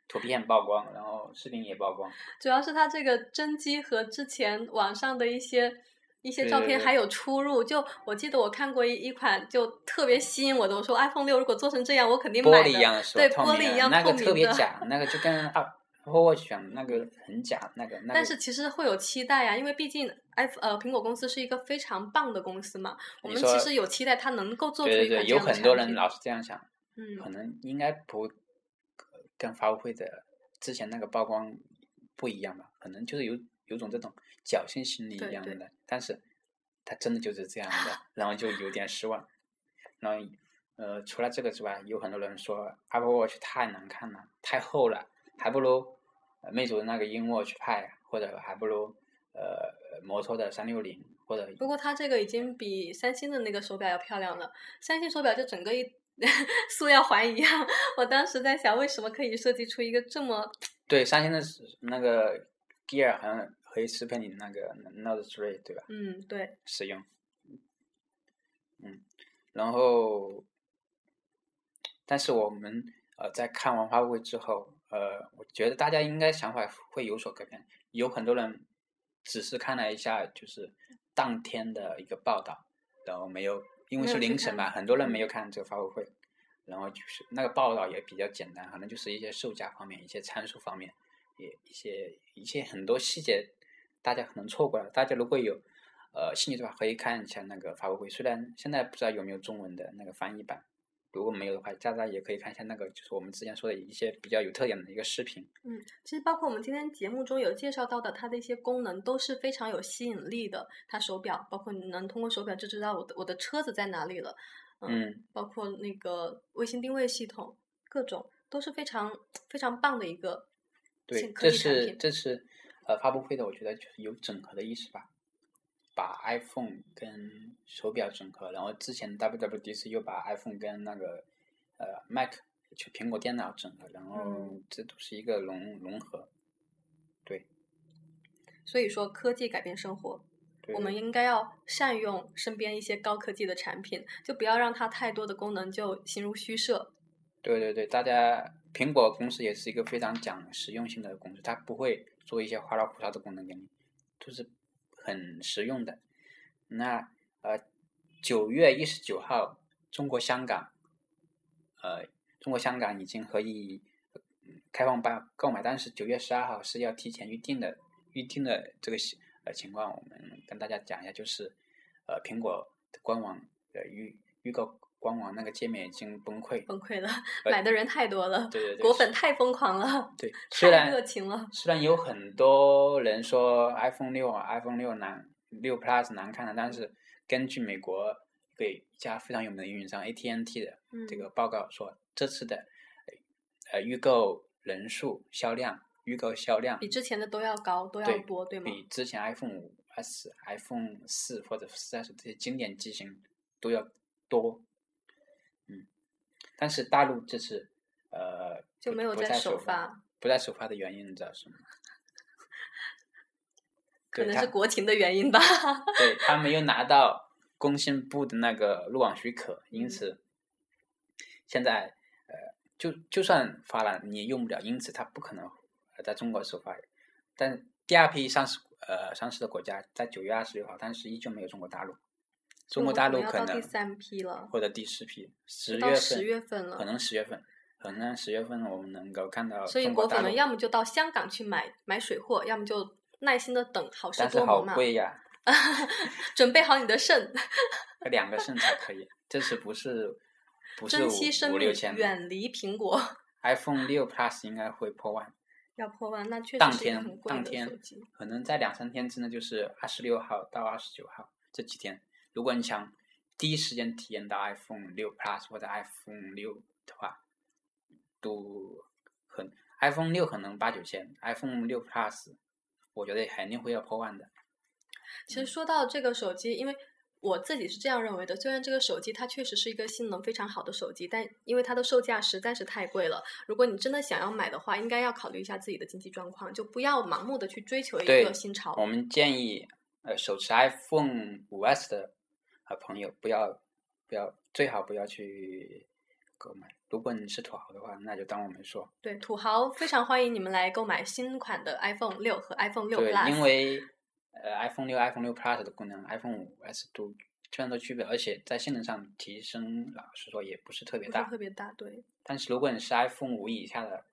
Speaker 2: 图片曝光，然后视频也曝光。
Speaker 1: 主要是它这个真机和之前网上的一些一些照
Speaker 2: 对对对
Speaker 1: 片还有出入。就我记得我看过一一款就特别吸引我的，我说 iPhone 六如果做成这样，我肯定买的。
Speaker 2: 玻璃一样的？
Speaker 1: 对，玻璃一样
Speaker 2: 那个
Speaker 1: 透明的
Speaker 2: 特别假，那个就跟 Apple Watch，那个很假，那个那个。
Speaker 1: 但是其实会有期待呀，因为毕竟 iPhone 呃苹果公司是一个非常棒的公司嘛，我们其实有期待它能够做出
Speaker 2: 对对对，有
Speaker 1: 一款这样的
Speaker 2: 很多人老是这样想，
Speaker 1: 嗯
Speaker 2: 可能应该不跟发布会的之前那个曝光不一样吧？可能就是有有种这种侥幸心理一样的，但是它真的就是这样的，然后就有点失望。然后呃，除了这个之外，有很多人说 Apple Watch 太难看了，太厚了，还不如呃魅族的那个 InWatch Pad，或者还不如呃摩托的三六零，或者
Speaker 1: 不过它这个已经比三星的那个手表要漂亮了。三星手表就整个一 塑料环一样，我当时在想，为什么可以设计出一个这么
Speaker 2: 对三星的那个 Gear 好像可以适配你那个 Note Three 对吧？
Speaker 1: 嗯对，
Speaker 2: 使用。嗯，然后，但是我们呃在看完发布会之后，呃，我觉得大家应该想法会有所改变。有很多人只是看了一下，就是当天的一个报道，然后没有，因为是凌晨嘛，很多人
Speaker 1: 嗯
Speaker 2: 没有看这个发布会。然后就是那个报道也比较简单，可能就是一些售价方面、一些参数方面，也一些一些很多细节，大家可能错过了。大家如果有呃兴趣的话，可以看一下那个发布会。虽然现在不知道有没有中文的那个翻译版，如果没有的话，大家也可以看一下那个就是我们之前说的一些比较有特点的一个视频。
Speaker 1: 嗯，其实包括我们今天节目中有介绍到的，它的一些功能都是非常有吸引力的。它手表，包括你能通过手表就知道我的我的车子在哪里了，
Speaker 2: 嗯，
Speaker 1: 包括那个卫星定位系统，各种都是非常非常棒的一个
Speaker 2: 对这。是这是呃发布会的，我觉得就是有整合的意思吧，把 iPhone 跟手表整合，然后之前 WWDC 又把 iPhone 跟那个呃 Mac 就苹果电脑整合，然后
Speaker 1: 嗯
Speaker 2: 这都是一个融融合。对，
Speaker 1: 所以说科技改变生活，我们应该要善用身边一些高科技的产品，就不要让它太多的功能就形如虚设。
Speaker 2: 对对对，大家苹果公司也是一个非常讲实用性的公司，它不会做一些花里胡哨的功能给你，就是很实用的。那呃，九月一十九号，中国香港，呃，中国香港已经可以开放办购买，但是九月十二号是要提前预定的。预定的这个呃情况，我们跟大家讲一下，就是呃，苹果的官网的预预购官网那个界面已经崩溃，
Speaker 1: 崩溃了，
Speaker 2: 呃
Speaker 1: 买的人太多了，
Speaker 2: 对对对，
Speaker 1: 果粉太疯狂了，
Speaker 2: 对，虽
Speaker 1: 太
Speaker 2: 然
Speaker 1: 热情了。
Speaker 2: 虽然有很多人说 iPhone 六啊、iPhone 六难、六 Plus 难看的，但是根据美国一个一家非常有名的运营商 AT&T 的
Speaker 1: 嗯，
Speaker 2: 这个报告说，这次的呃预购人数、销量、预购销量
Speaker 1: 比之前的都要高，都要
Speaker 2: 对
Speaker 1: 多，对吗？
Speaker 2: 比之前 iPhone 五 S、iPhone 四或者四 S 这些经典机型都要多。嗯，但是大陆这次呃
Speaker 1: 就没有
Speaker 2: 再首
Speaker 1: 首发，
Speaker 2: 不在首发的原因你知道是什么吗？
Speaker 1: 可能是国情的原因吧。
Speaker 2: 对他没有 拿到工信部的那个入网许可，因
Speaker 1: 嗯
Speaker 2: 此现在呃，就就算发了你也用不了，因此它不可能呃在中国首发。但第二批上市呃上市的国家在九月二十六号，但是依旧没有中国大陆。中国大陆
Speaker 1: 可
Speaker 2: 可能
Speaker 1: 第三批了
Speaker 2: 或者第四批，十
Speaker 1: 到
Speaker 2: 月份
Speaker 1: 十月份了
Speaker 2: 可能十月份，可能十月份我们能够看到
Speaker 1: 所以果粉们，要么就到香港去买买水货，要么就耐心的等好事
Speaker 2: 但是
Speaker 1: 多磨嘛，
Speaker 2: 好贵呀，
Speaker 1: 准备好你的肾，
Speaker 2: 两个肾才可以。这是不是不是
Speaker 1: 珍惜生命
Speaker 2: 五五六，千
Speaker 1: 远离苹果。
Speaker 2: iPhone 六 Plus 应该会破万，
Speaker 1: 要破万，那确实是一个
Speaker 2: 天
Speaker 1: 很贵的
Speaker 2: 当天。可能在两三天之内，就是二十六号到二十九号这几天，如果你想第一时间体验到 iPhone 六 Plus 或者 iPhone 六的话，都很 iPhone 六可能八九千，iPhone 六 Plus 我觉得肯定会要破万的。
Speaker 1: 其实说到这个手机，因为我自己是这样认为的，虽然这个手机它确实是一个性能非常好的手机，但因为它的售价实在是太贵了。如果你真的想要买的话，应该要考虑一下自己的经济状况，就不要盲目的去追求一个新潮。
Speaker 2: 我们建议，呃，手持 iPhone 五 S 的呃朋友不要不要最好不要去购买。如果你是土豪的话，那就当我没说。
Speaker 1: 对，土豪非常欢迎你们来购买新款的 iPhone 六和 iPhone 六，Plus。
Speaker 2: 因为呃 iPhone 六、iPhone 六 Plus 的功能，iPhone 五 S 都基本上都具备，而且在性能上提升，老实说也不是特别
Speaker 1: 不是
Speaker 2: 大。
Speaker 1: 特别大，对。
Speaker 2: 但是如果你是 iPhone 五以下的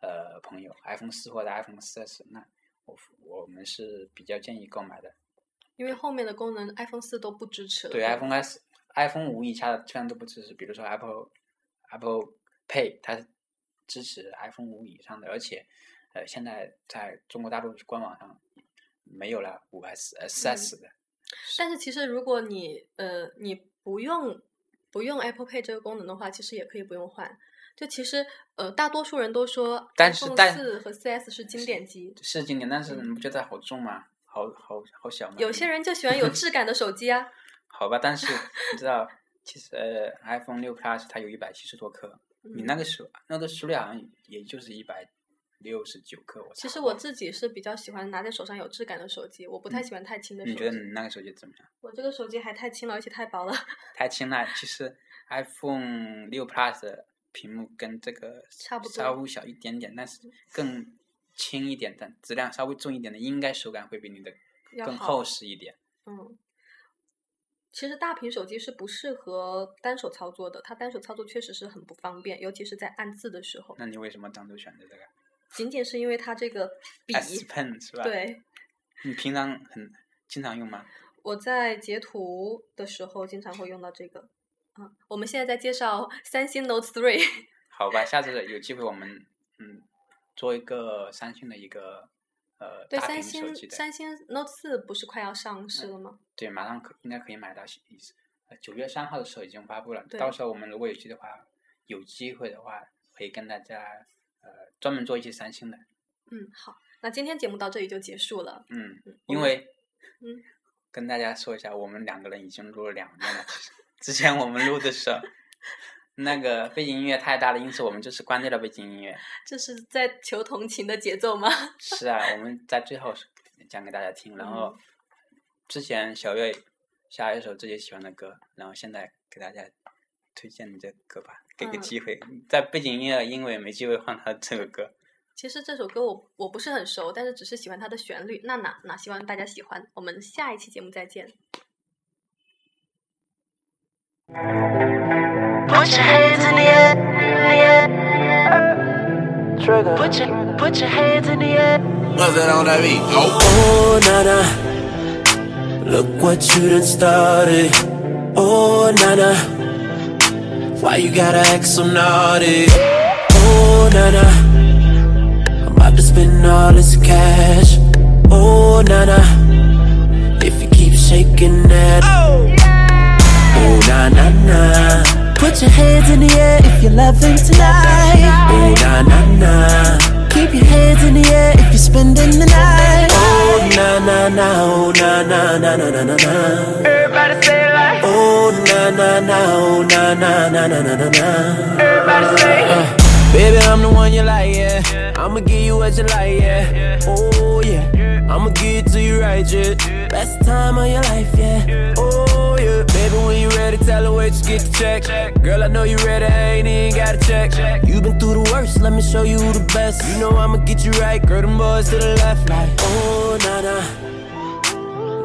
Speaker 2: 呃朋友，iPhone 四或者 iPhone 四 S，那我我们是比较建议购买的。
Speaker 1: 因为后面的功能 iPhone 四都不支持了。
Speaker 2: 对 iPhone S、iPhone 五以下的基本上都不支持，比如说 Apple Apple Pay，它支持 iPhone 五以上的，而且呃现在在中国大陆官网上没有了五 S 呃四 S 的。
Speaker 1: 但是其实如果你呃你不用不用 Apple Pay 这个功能的话，其实也可以不用换。就其实呃大多数人都说
Speaker 2: 但是
Speaker 1: iPhone
Speaker 2: 但
Speaker 1: 四和四 S 是经典机，
Speaker 2: 是经典，但是你不觉得好重吗？好好好小吗？
Speaker 1: 有些人就喜欢有质感的手机啊。
Speaker 2: 好吧，但是你知道，其实呃 iPhone 六 Plus 它有一百七十多克，你那
Speaker 1: 嗯
Speaker 2: 个手那个数量好像也就是一百六十九克。我
Speaker 1: 其实我自己是比较喜欢拿在手上有质感的手机，我不太喜欢太轻的手
Speaker 2: 嗯你。觉得你那个手机怎么样？
Speaker 1: 我这个手机还太轻了，而且太薄了。
Speaker 2: 太轻了。其实 iPhone 六 Plus 屏幕跟这个
Speaker 1: 差不多
Speaker 2: 稍微小一点点，但是更轻一点，但质量稍微重一点的，应该手感会比你的更厚实一点。
Speaker 1: 嗯，其实大屏手机是不适合单手操作的，它单手操作确实是很不方便，尤其是在按字的时候。
Speaker 2: 那你为什么当初选择这个
Speaker 1: 仅仅是因为它这个笔
Speaker 2: Pen 是吧？，
Speaker 1: 对，
Speaker 2: 你平常很经常用吗？
Speaker 1: 我在截图的时候经常会用到这个。嗯，我们现在在介绍三星 Note Three
Speaker 2: 好吧，下次有机会我们嗯做一个三星的一个呃
Speaker 1: 对，三星三星 Note 四不是快要上市了吗？
Speaker 2: 对，马上可应该可以买到，呃九月三号的时候已经发布了，到时候我们如果有机的话，有机会的话可以跟大家呃专门做一些三星的，
Speaker 1: 嗯，好，那今天节目到这里就结束了。
Speaker 2: 嗯，因为
Speaker 1: 嗯
Speaker 2: 跟大家说一下，我们两个人已经录了两遍了，其实之前我们录的时候。那个背景音乐太大了，因此我们就是关掉了背景音乐。
Speaker 1: 这是在求同情的节奏吗？
Speaker 2: 是啊，我们在最后讲给大家听。然后之前小月下一首自己喜欢的歌，然后现在给大家推荐你这歌吧，给个
Speaker 1: 嗯
Speaker 2: 机会。在背景音乐，因为没机会换他这个歌。
Speaker 1: 其实这首歌我我不是很熟，但是只是喜欢它的旋律。娜娜，那希望大家喜欢。我们下一期节目再见。
Speaker 3: Put your hands in the air, in the air. Put your, put your hands in the air.
Speaker 4: What's that on that beat? Oh.
Speaker 5: Oh, Nana, look what you done started. Oh, Nana, why you gotta act so naughty? Oh, Nana, I'm about to spend all this cash. Oh, Nana, if you keep shaking that. Oh, yeah. Oh, na na na. Put your hands in the air if you're loving tonight. Oh, na na na. Keep your hands in the air if you're spending the night. Oh, na na na. Oh, na na na na na na na.
Speaker 3: Everybody say it like,
Speaker 5: Oh, na na na. Oh, na na na na na na na.
Speaker 3: everybody say it.
Speaker 5: Uh, Baby, I'm the one you like, yeah. I'ma give you what you like, yeah. Oh, yeah. I'ma give it to you right, yeah. Best time of your life, yeah. Oh, tell her wait, just get the check. Girl, I know you ready, I ain't even gotta check. you been through the worst, let me show you the best. You know I'ma get you right, girl, them boys to the left, like, oh, nah.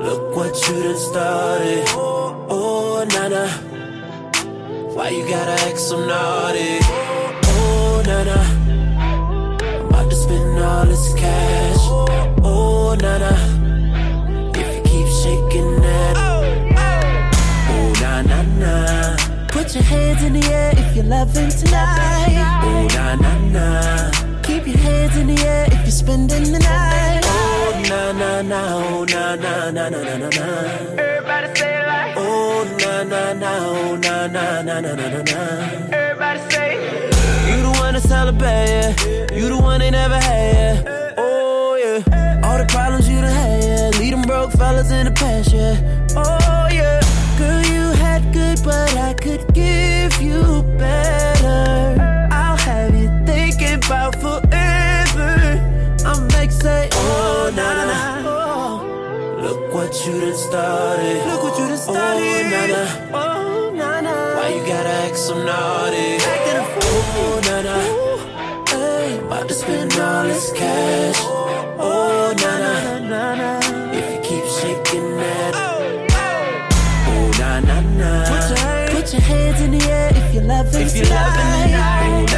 Speaker 5: Look what you done started. Oh, nah. Why you gotta act so naughty? Oh, na na. I'm about to spend all this cash. Oh na na. Na na na. Put your hands in the air if you're loving tonight. Oh na na na. Keep your hands in the air if you're spending the night. Oh na na na. Oh na na na na na na na.
Speaker 3: Everybody say it like.
Speaker 5: Oh na na na. Oh na na na na na na na.
Speaker 3: Everybody say.
Speaker 5: You the one to celebrate, yeah. You the one they never had, yeah. Oh, yeah. All the problems you done had, yeah. Lead them broke fellas in the past, yeah. But I could give you better. I'll have you thinking about forever. I'm like, say, oh, oh, na na na. Oh, look what you done started. Look what you done started. Oh, na na. Oh, na na. Why you gotta act so naughty? Acting a fool. Oh, na na. Hey, about to spend all this cash. Oh, na na. na, na. If you keep shaking na. Put your, hands in the air if you're loving
Speaker 3: If you're loving
Speaker 5: tonight.